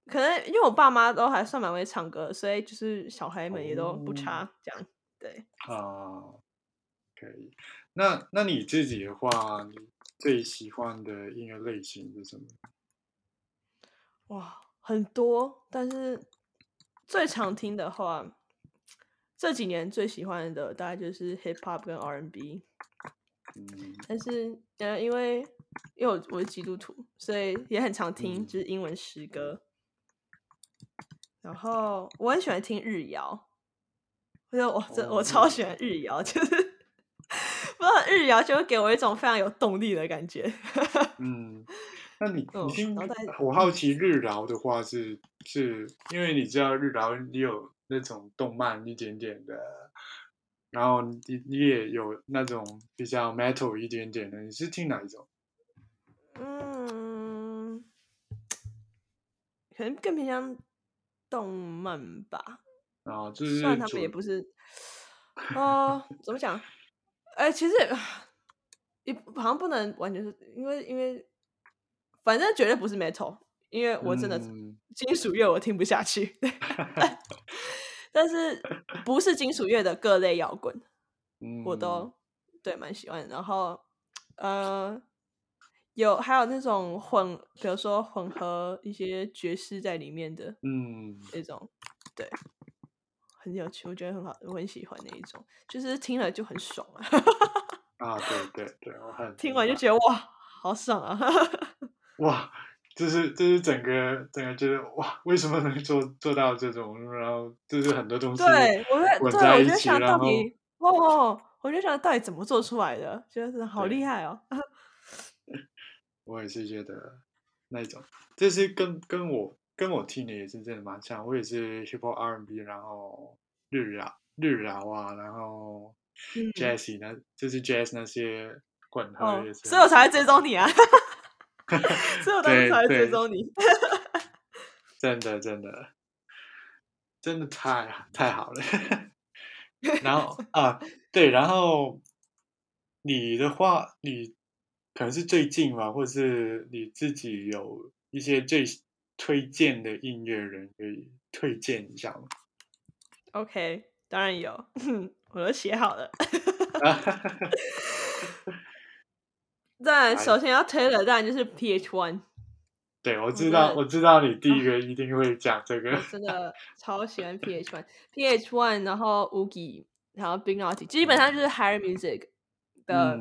可能因为我爸妈都还算蛮会唱歌，所以就是小孩们也都不差，这样对。啊，可以。那那你自己的话，你最喜欢的音乐类型是什么？哇，很多，但是最常听的话，这几年最喜欢的大概就是 hip hop 跟 R&B。嗯，但是呃，因为因为我我是基督徒，所以也很常听就是英文诗歌。然后我很喜欢听日谣，我觉得我这我超喜欢日谣，就是 不知道日谣就会给我一种非常有动力的感觉。嗯，那你你听我好奇日谣的话，是是因为你知道日谣你有那种动漫一点点的。然后你你也有那种比较 metal 一点点的，你是听哪一种？嗯，可能更偏向动漫吧。啊，就是虽然他们也不是，哦，怎么讲？哎，其实也好像不能完全是因为因为，反正绝对不是 metal，因为我真的金属乐我听不下去。但是不是金属乐的各类摇滚，我都对蛮喜欢。然后呃，有还有那种混，比如说混合一些爵士在里面的，嗯，那种对，很有趣，我觉得很好，我很喜欢那一种，就是听了就很爽啊。啊，对对对，我很听完就觉得哇，好爽啊！哇。就是就是整个整个觉得哇，为什么能做做到这种？然后就是很多东西对，我混在一起，然后哦，我就想到底怎么做出来的，觉得好厉害哦。我也是觉得那种，就是跟跟我跟我听的也是真的蛮像。我也是 hip hop R&B，然后日饶日饶啊，然后 jazz 那，就是 jazz 那些混合也是，所以我才会追踪你啊。所以我当时才追踪你，真的真的真的太太好了。然后啊，对，然后你的话，你可能是最近吧，或者是你自己有一些最推荐的音乐人，可以推荐一下吗？OK，当然有，我都写好了。当然，首先要推的当然就是 PH One。对，我知道，我知道你第一个一定会讲这个。真的 超喜欢 PH One，PH One，然后 Ugi，然后 Big Naughty，基本上就是 Higher Music 的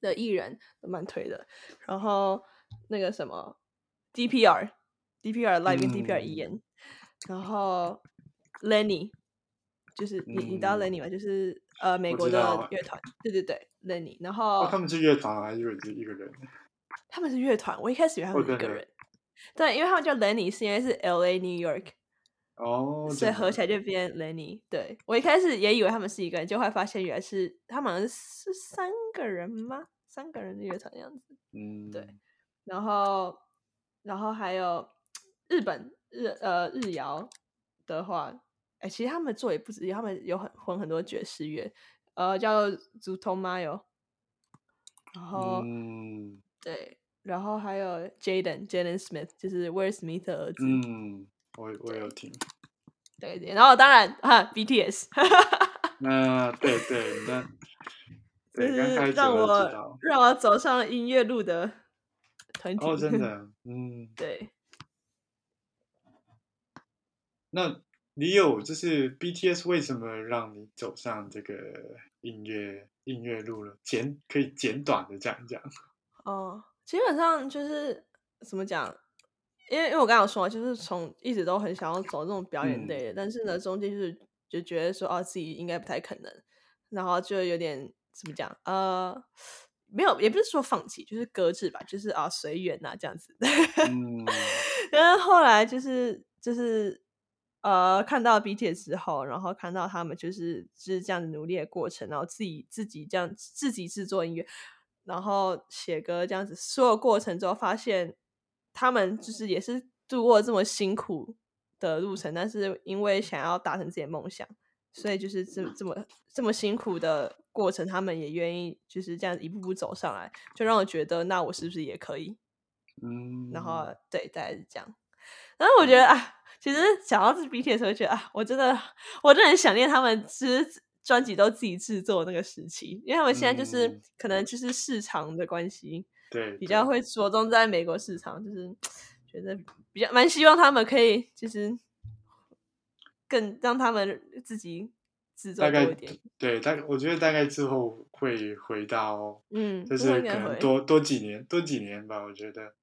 的艺人都蛮推的。然后那个什么 DPR，DPR Live 跟 DPR 一言，然后 Lenny，就是你你知道 Lenny 吗？就是呃美国的乐团，对对对。Lenny，然后他们是乐团还是是一个人？他们是乐团，我一开始以为他们是一个人。对，因为他们叫 Lenny，是因为是 L A New York，哦，所以合起来就变 Lenny。对我一开始也以为他们是一个人，就会发现原来是他们好像是三个人吗？三个人的乐团的样子。嗯，对。然后，然后还有日本日呃日谣的话，哎，其实他们做也不止，他们有很混很多爵士乐。呃，叫 Zutomayo，然后对，然后还有 Jaden Jaden Smith，就是威尔史密斯的儿子。嗯，我我有听。对对，然后当然哈 BTS。那对对，那就是让我让我走上音乐路的团体。哦，真的，嗯，对。那。你有就是 BTS 为什么让你走上这个音乐音乐路了？简可以简短的讲一讲。哦，基本上就是怎么讲？因为因为我刚刚说，就是从一直都很想要走这种表演类的，但是呢，中间就是就觉得说，哦，自己应该不太可能，然后就有点怎么讲？呃，没有，也不是说放弃，就是搁置吧，就是啊，随缘呐，这样子。嗯，但是后来就是就是。呃，看到 BTS 之后，然后看到他们就是就是这样子努力的过程，然后自己自己这样自己制作音乐，然后写歌这样子，所有过程之后发现，他们就是也是度过这么辛苦的路程，但是因为想要达成自己的梦想，所以就是这这么这么辛苦的过程，他们也愿意就是这样一步步走上来，就让我觉得，那我是不是也可以？嗯，然后对，大概是这样。然后我觉得啊，其实想到这 BT 的时候，觉得啊，我真的，我真的很想念他们，其实专辑都自己制作那个时期，因为他们现在就是可能就是市场的关系，对，比较会着重在美国市场，就是 觉得比较蛮希望他们可以就是更让他们自己制作多一点。对，大我觉得大概之后会回到，嗯，就是可能多多几年，多几年吧。我觉得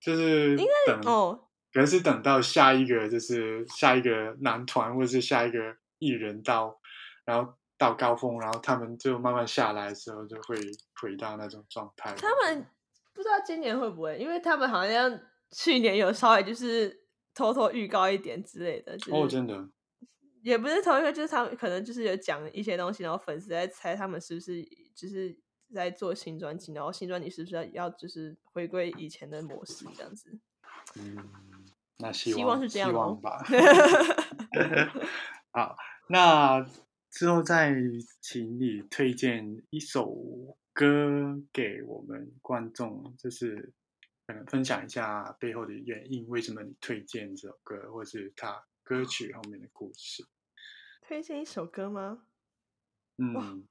就是等哦。可能是等到下一个，就是下一个男团或者是下一个艺人到，然后到高峰，然后他们就慢慢下来的时候，就会回到那种状态。他们不知道今年会不会，因为他们好像去年有稍微就是偷偷预告一点之类的。哦，真的，也不是同一个，就是他们可能就是有讲一些东西，然后粉丝在猜他们是不是就是在做新专辑，然后新专辑是不是要要就是回归以前的模式这样子。嗯。那希望是这样吧。好，那之后再请你推荐一首歌给我们观众，就是可能分享一下背后的原因，为什么你推荐这首歌，或是它歌曲后面的故事。推荐一首歌吗？嗯，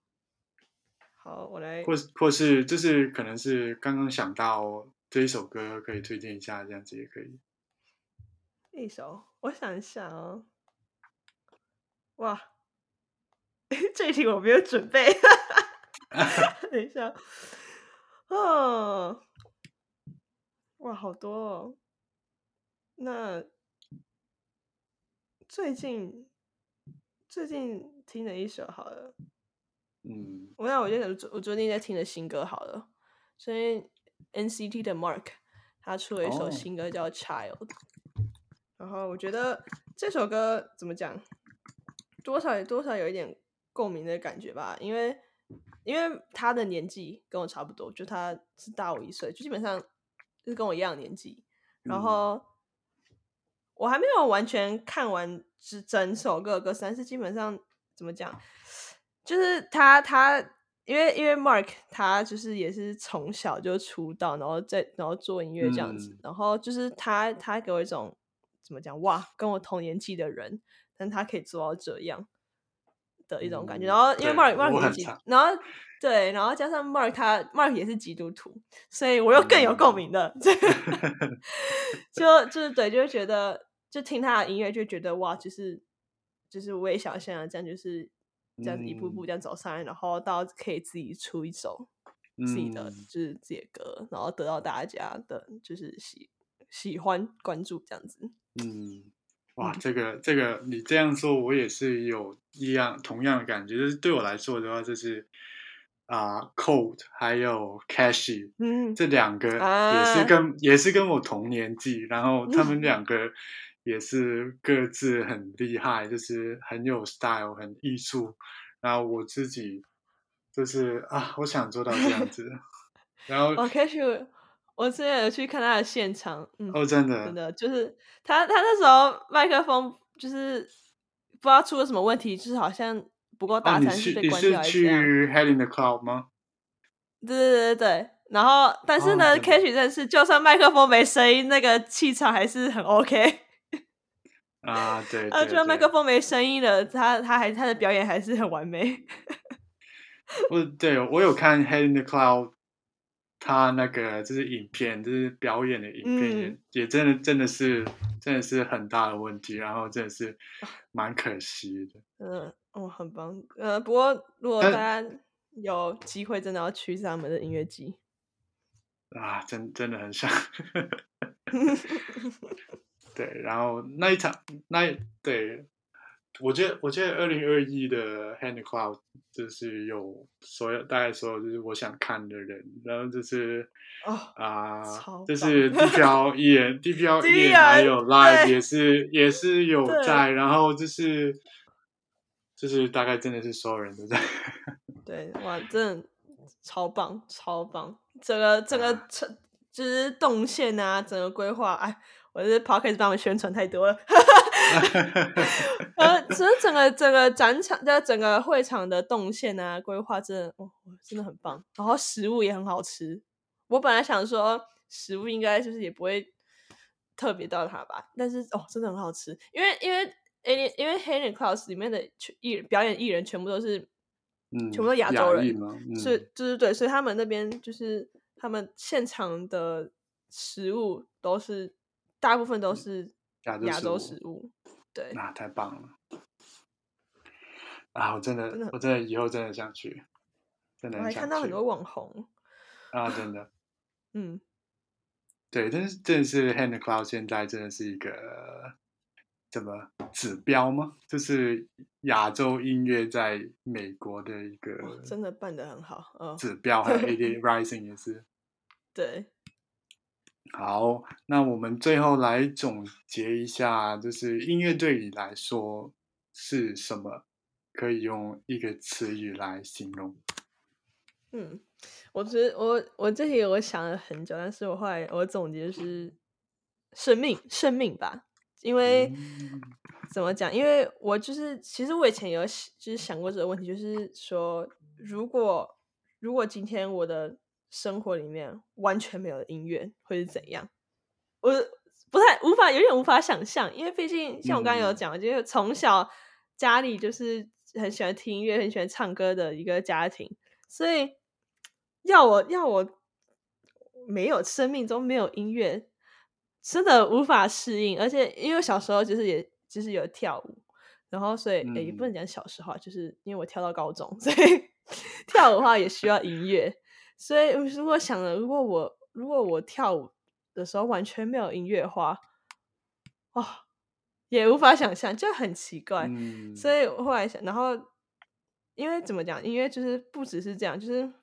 好，我来。或或是就是可能是刚刚想到这一首歌，可以推荐一下，这样子也可以。一首，我想一下哦。哇，这题我没有准备。等一下，哦，哇，好多哦。那最近最近听的一首好了。嗯，我那我就想，我最近在听的新歌好了。所以 NCT 的 Mark 他出了一首新歌叫《Child》。然后我觉得这首歌怎么讲，多少多少有一点共鸣的感觉吧，因为因为他的年纪跟我差不多，就他是大我一岁，就基本上是跟我一样年纪。然后我还没有完全看完整整首歌歌词，但是基本上怎么讲，就是他他因为因为 Mark 他就是也是从小就出道，然后再然后做音乐这样子，然后就是他他给我一种。怎么讲？哇，跟我同年纪的人，但他可以做到这样的一种感觉。然后因为 Mark Mark 年纪，然后对，然后加上 Mark 他 Mark 也是基督徒，所以我又更有共鸣的。就 就是对，就会觉得就听他的音乐，就觉得哇，就是就是我也想像这样，就是这样一步步这样走上来，然后到可以自己出一首自己的就是自己的歌，然后得到大家的就是喜喜欢关注这样子。嗯，哇，这个这个你这样说，我也是有一样同样的感觉。就是对我来说的话，就是啊，Cold 还有 Cashy，嗯，这两个也是跟也是跟我同年纪，然后他们两个也是各自很厉害，就是很有 style，很艺术。然后我自己就是啊，我想做到这样子。然后 Cashy。我之前有去看他的现场，嗯，哦，真的，真的就是他，他那时候麦克风就是不知道出了什么问题，就是好像不够大，才是被关掉还是去 Head in the Cloud 吗？对对对对然后但是呢，Cash 真是就算麦克风没声音，那个气场还是很 OK。啊，对，啊，就算麦克风没声音了，他他还他的表演还是很完美。我对我有看 Head in the Cloud。他那个就是影片，就是表演的影片，也也真的真的是真的是很大的问题，然后真的是 蛮可惜的。嗯，哦，很棒。呃，不过如果大家有机会，真的要去他们的音乐季啊，真真的很想。对，然后那一场，那对。我觉得，我觉得二零二一的 Hand Cloud 就是有所有大概所有就是我想看的人，然后就是啊，就是 DPL 一人，DPL 一人还有 Live 也是也是有在，然后就是就是大概真的是所有人都在。对，哇，真的超棒，超棒！整个整个城就是动线啊，整个规划，哎，我这 p o c k e t 帮我们宣传太多了。呃，其实整个整个展场的整个会场的动线啊，规划真的，哦，真的很棒。然后食物也很好吃。我本来想说食物应该就是也不会特别到它吧，但是哦，真的很好吃。因为因为因因为黑人 class 里面的艺表演艺人全部都是。嗯全部都亚洲人，所以就是对，所以他们那边就是他们现场的食物都是大部分都是亚洲食物，对，那太棒了啊！我真的，我真的以后真的想去，真的。我还看到很多网红啊，真的，嗯，对，但是真的是 Hand Cloud 现在真的是一个。怎么指标吗？就是亚洲音乐在美国的一个真的办的很好，嗯指标还有 AD Rising 也是 对。好，那我们最后来总结一下，就是音乐对你来说是什么？可以用一个词语来形容。嗯，我觉得我我这里我想了很久，但是我后来我总结是生命，生命吧。因为怎么讲？因为我就是，其实我以前有就是想过这个问题，就是说，如果如果今天我的生活里面完全没有音乐，会是怎样？我不太无法，有点无法想象。因为毕竟像我刚刚有讲，就是从小家里就是很喜欢听音乐、很喜欢唱歌的一个家庭，所以要我要我没有生命中没有音乐。真的无法适应，而且因为小时候就是也就是有跳舞，然后所以也不能讲小时候，就是因为我跳到高中，所以跳舞的话也需要音乐。所以如果想了，如果我如果我跳舞的时候完全没有音乐的话，哇，也无法想象，就很奇怪。所以我后来想，然后因为怎么讲，音乐就是不只是这样，就是。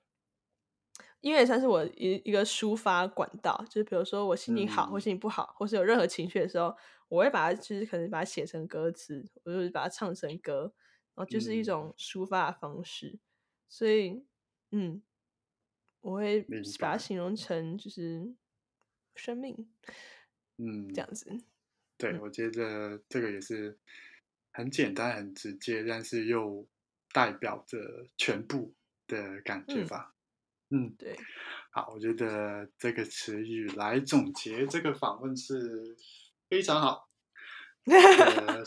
音乐算是我一一个抒发管道，就是比如说我心情好或心情不好，或是有任何情绪的时候，我会把它就是可能把它写成歌词，我就把它唱成歌，然后就是一种抒发的方式。所以，嗯，我会把它形容成就是生命，嗯，这样子。对，我觉得这个也是很简单、很直接，但是又代表着全部的感觉吧。嗯，对，好，我觉得这个词语来总结这个访问是非常好 的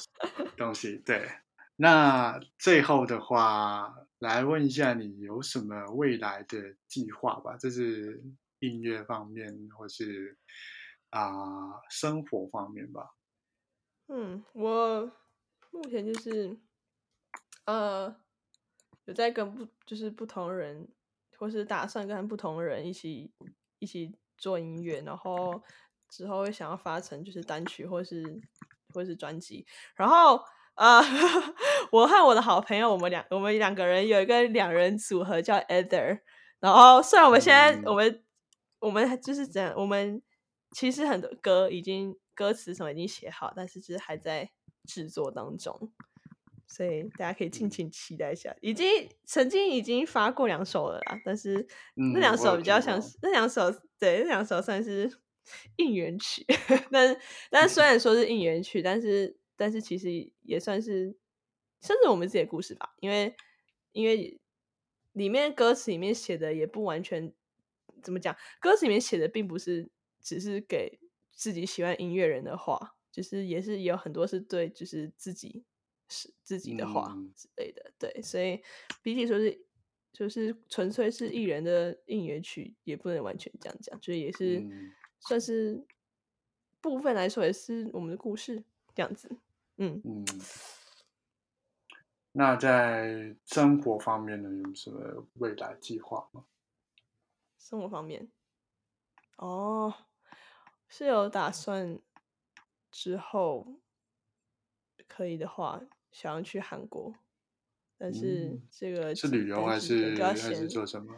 东西。对，那最后的话，来问一下你有什么未来的计划吧？这是音乐方面，或是啊生活方面吧？嗯，我目前就是呃有在跟不就是不同人。或是打算跟不同人一起一起做音乐，然后之后会想要发成就是单曲或是或是专辑。然后呃，我和我的好朋友，我们两我们两个人有一个两人组合叫 Ether。然后虽然我们现在我们我们就是这样，我们其实很多歌已经歌词什么已经写好，但是就是还在制作当中。所以大家可以敬请期待一下，已经曾经已经发过两首了啦，但是那两首比较像是那两首，对，那两首算是应援曲，但但虽 然说是应援曲，但是但是其实也算是甚至我们自己的故事吧，因为因为里面歌词里面写的也不完全怎么讲，歌词里面写的并不是只是给自己喜欢音乐人的话，就是也是有很多是对就是自己。是自己的话之类的，对，所以比起说是就是纯粹是艺人的应援曲，也不能完全这样讲，就是也是算是部分来说也是我们的故事这样子，嗯嗯。那在生活方面呢，有什么未来计划吗？生活方面，哦，是有打算之后可以的话。想要去韩国，但是这个是旅游还是还是做什么？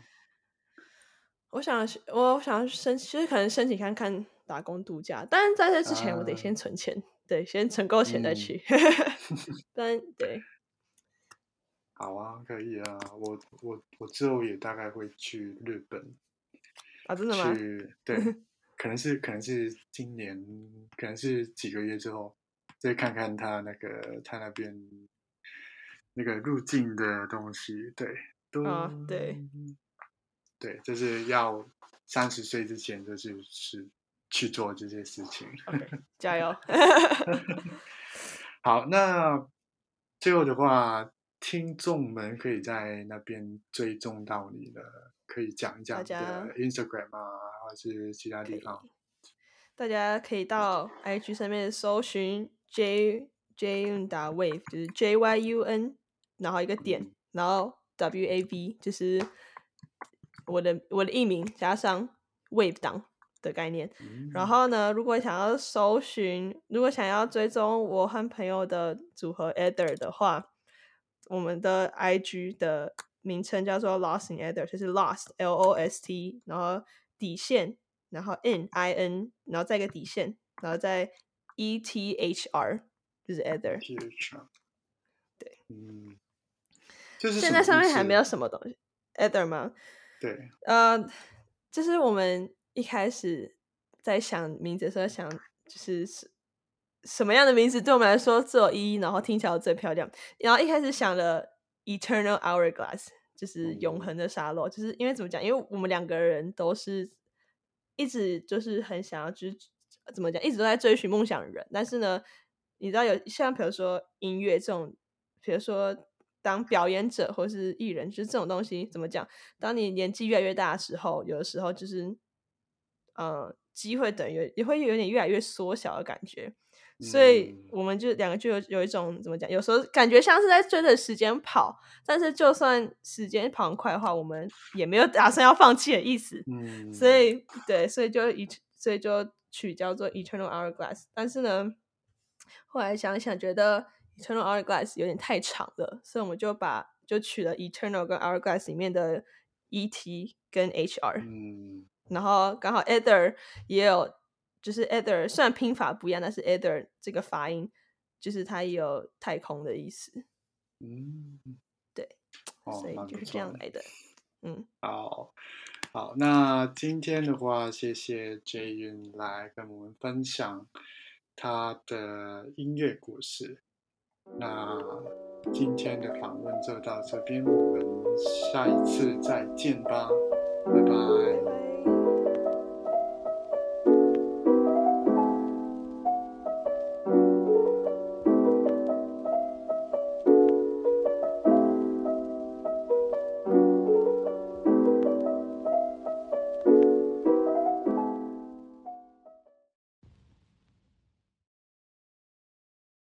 我想，我想要申，其实可能申请看看打工度假，但是在这之前，我得先存钱，对，先存够钱再去。但对，好啊，可以啊，我我我之后也大概会去日本啊，真的吗？去对，可能是可能是今年，可能是几个月之后，再看看他那个他那边那个入境的东西，对，都啊对，对，就是要三十岁之前就是是去做这些事情。加油！好，那最后的话，听众们可以在那边追踪到你的，可以讲一讲的 Instagram 啊，或者是其他地方。大家可以到 IG 上面搜寻 J J Yun 打 Wave，就是 J Y U N，然后一个点嗯，然后 W A V，就是我的我的艺名加上 Wave 档的概念。嗯然后呢，如果想要搜寻，如果想要追踪我和朋友的组合 Ether 的话，我们的 IG 的名称叫做 Lost in Ether，就是 Lost L O S T，然后底线，然后 N I N，然后再一个底线，然后再 E T H R，就是 Ether。PH 对，嗯，就是现在上面还没有什么东西 Ether 吗？对，呃，就是我们一开始在想名字的时候，想就是是什什么样的名字对我们来说最有意义，然后听起来最漂亮。然后一开始想了 Eternal Hourglass，就是永哦恒的沙漏，就是因为怎么讲？因为我们两个人都是一直就是很想要，就是怎么讲，一直都在追寻梦想的人。但是呢，你知道有像比如说音乐这种，比如说当表演者或是艺人，就是这种东西怎么讲？当你年纪越来越大的时候，有的时候就是，呃，机会等于也会有点越来越缩小的感觉。所以嗯我们就两个就有有一种怎么讲？有时候感觉像是在追着时间跑，但是就算时间跑很快的话，我们也没有打算要放弃的意思。嗯，所以对，所以就一所以就取叫做 Eternal Hourglass。但是呢，后来想想，觉得 Eternal Hourglass 有点太长了，所以我们就把就取了 Eternal 跟 Hourglass 里面的 ET 跟 HR，、嗯然后刚好 Ether 也有，就是 Ether 虽然拼法不一样，但是 Ether 这个发音就是它也有太空的意思，嗯，对，哦所以就是这样来的。嗯，好，好，那今天的话，谢谢 J 云来跟我们分享他的音乐故事。那今天的访问就到这边，我们下一次再见吧，拜拜。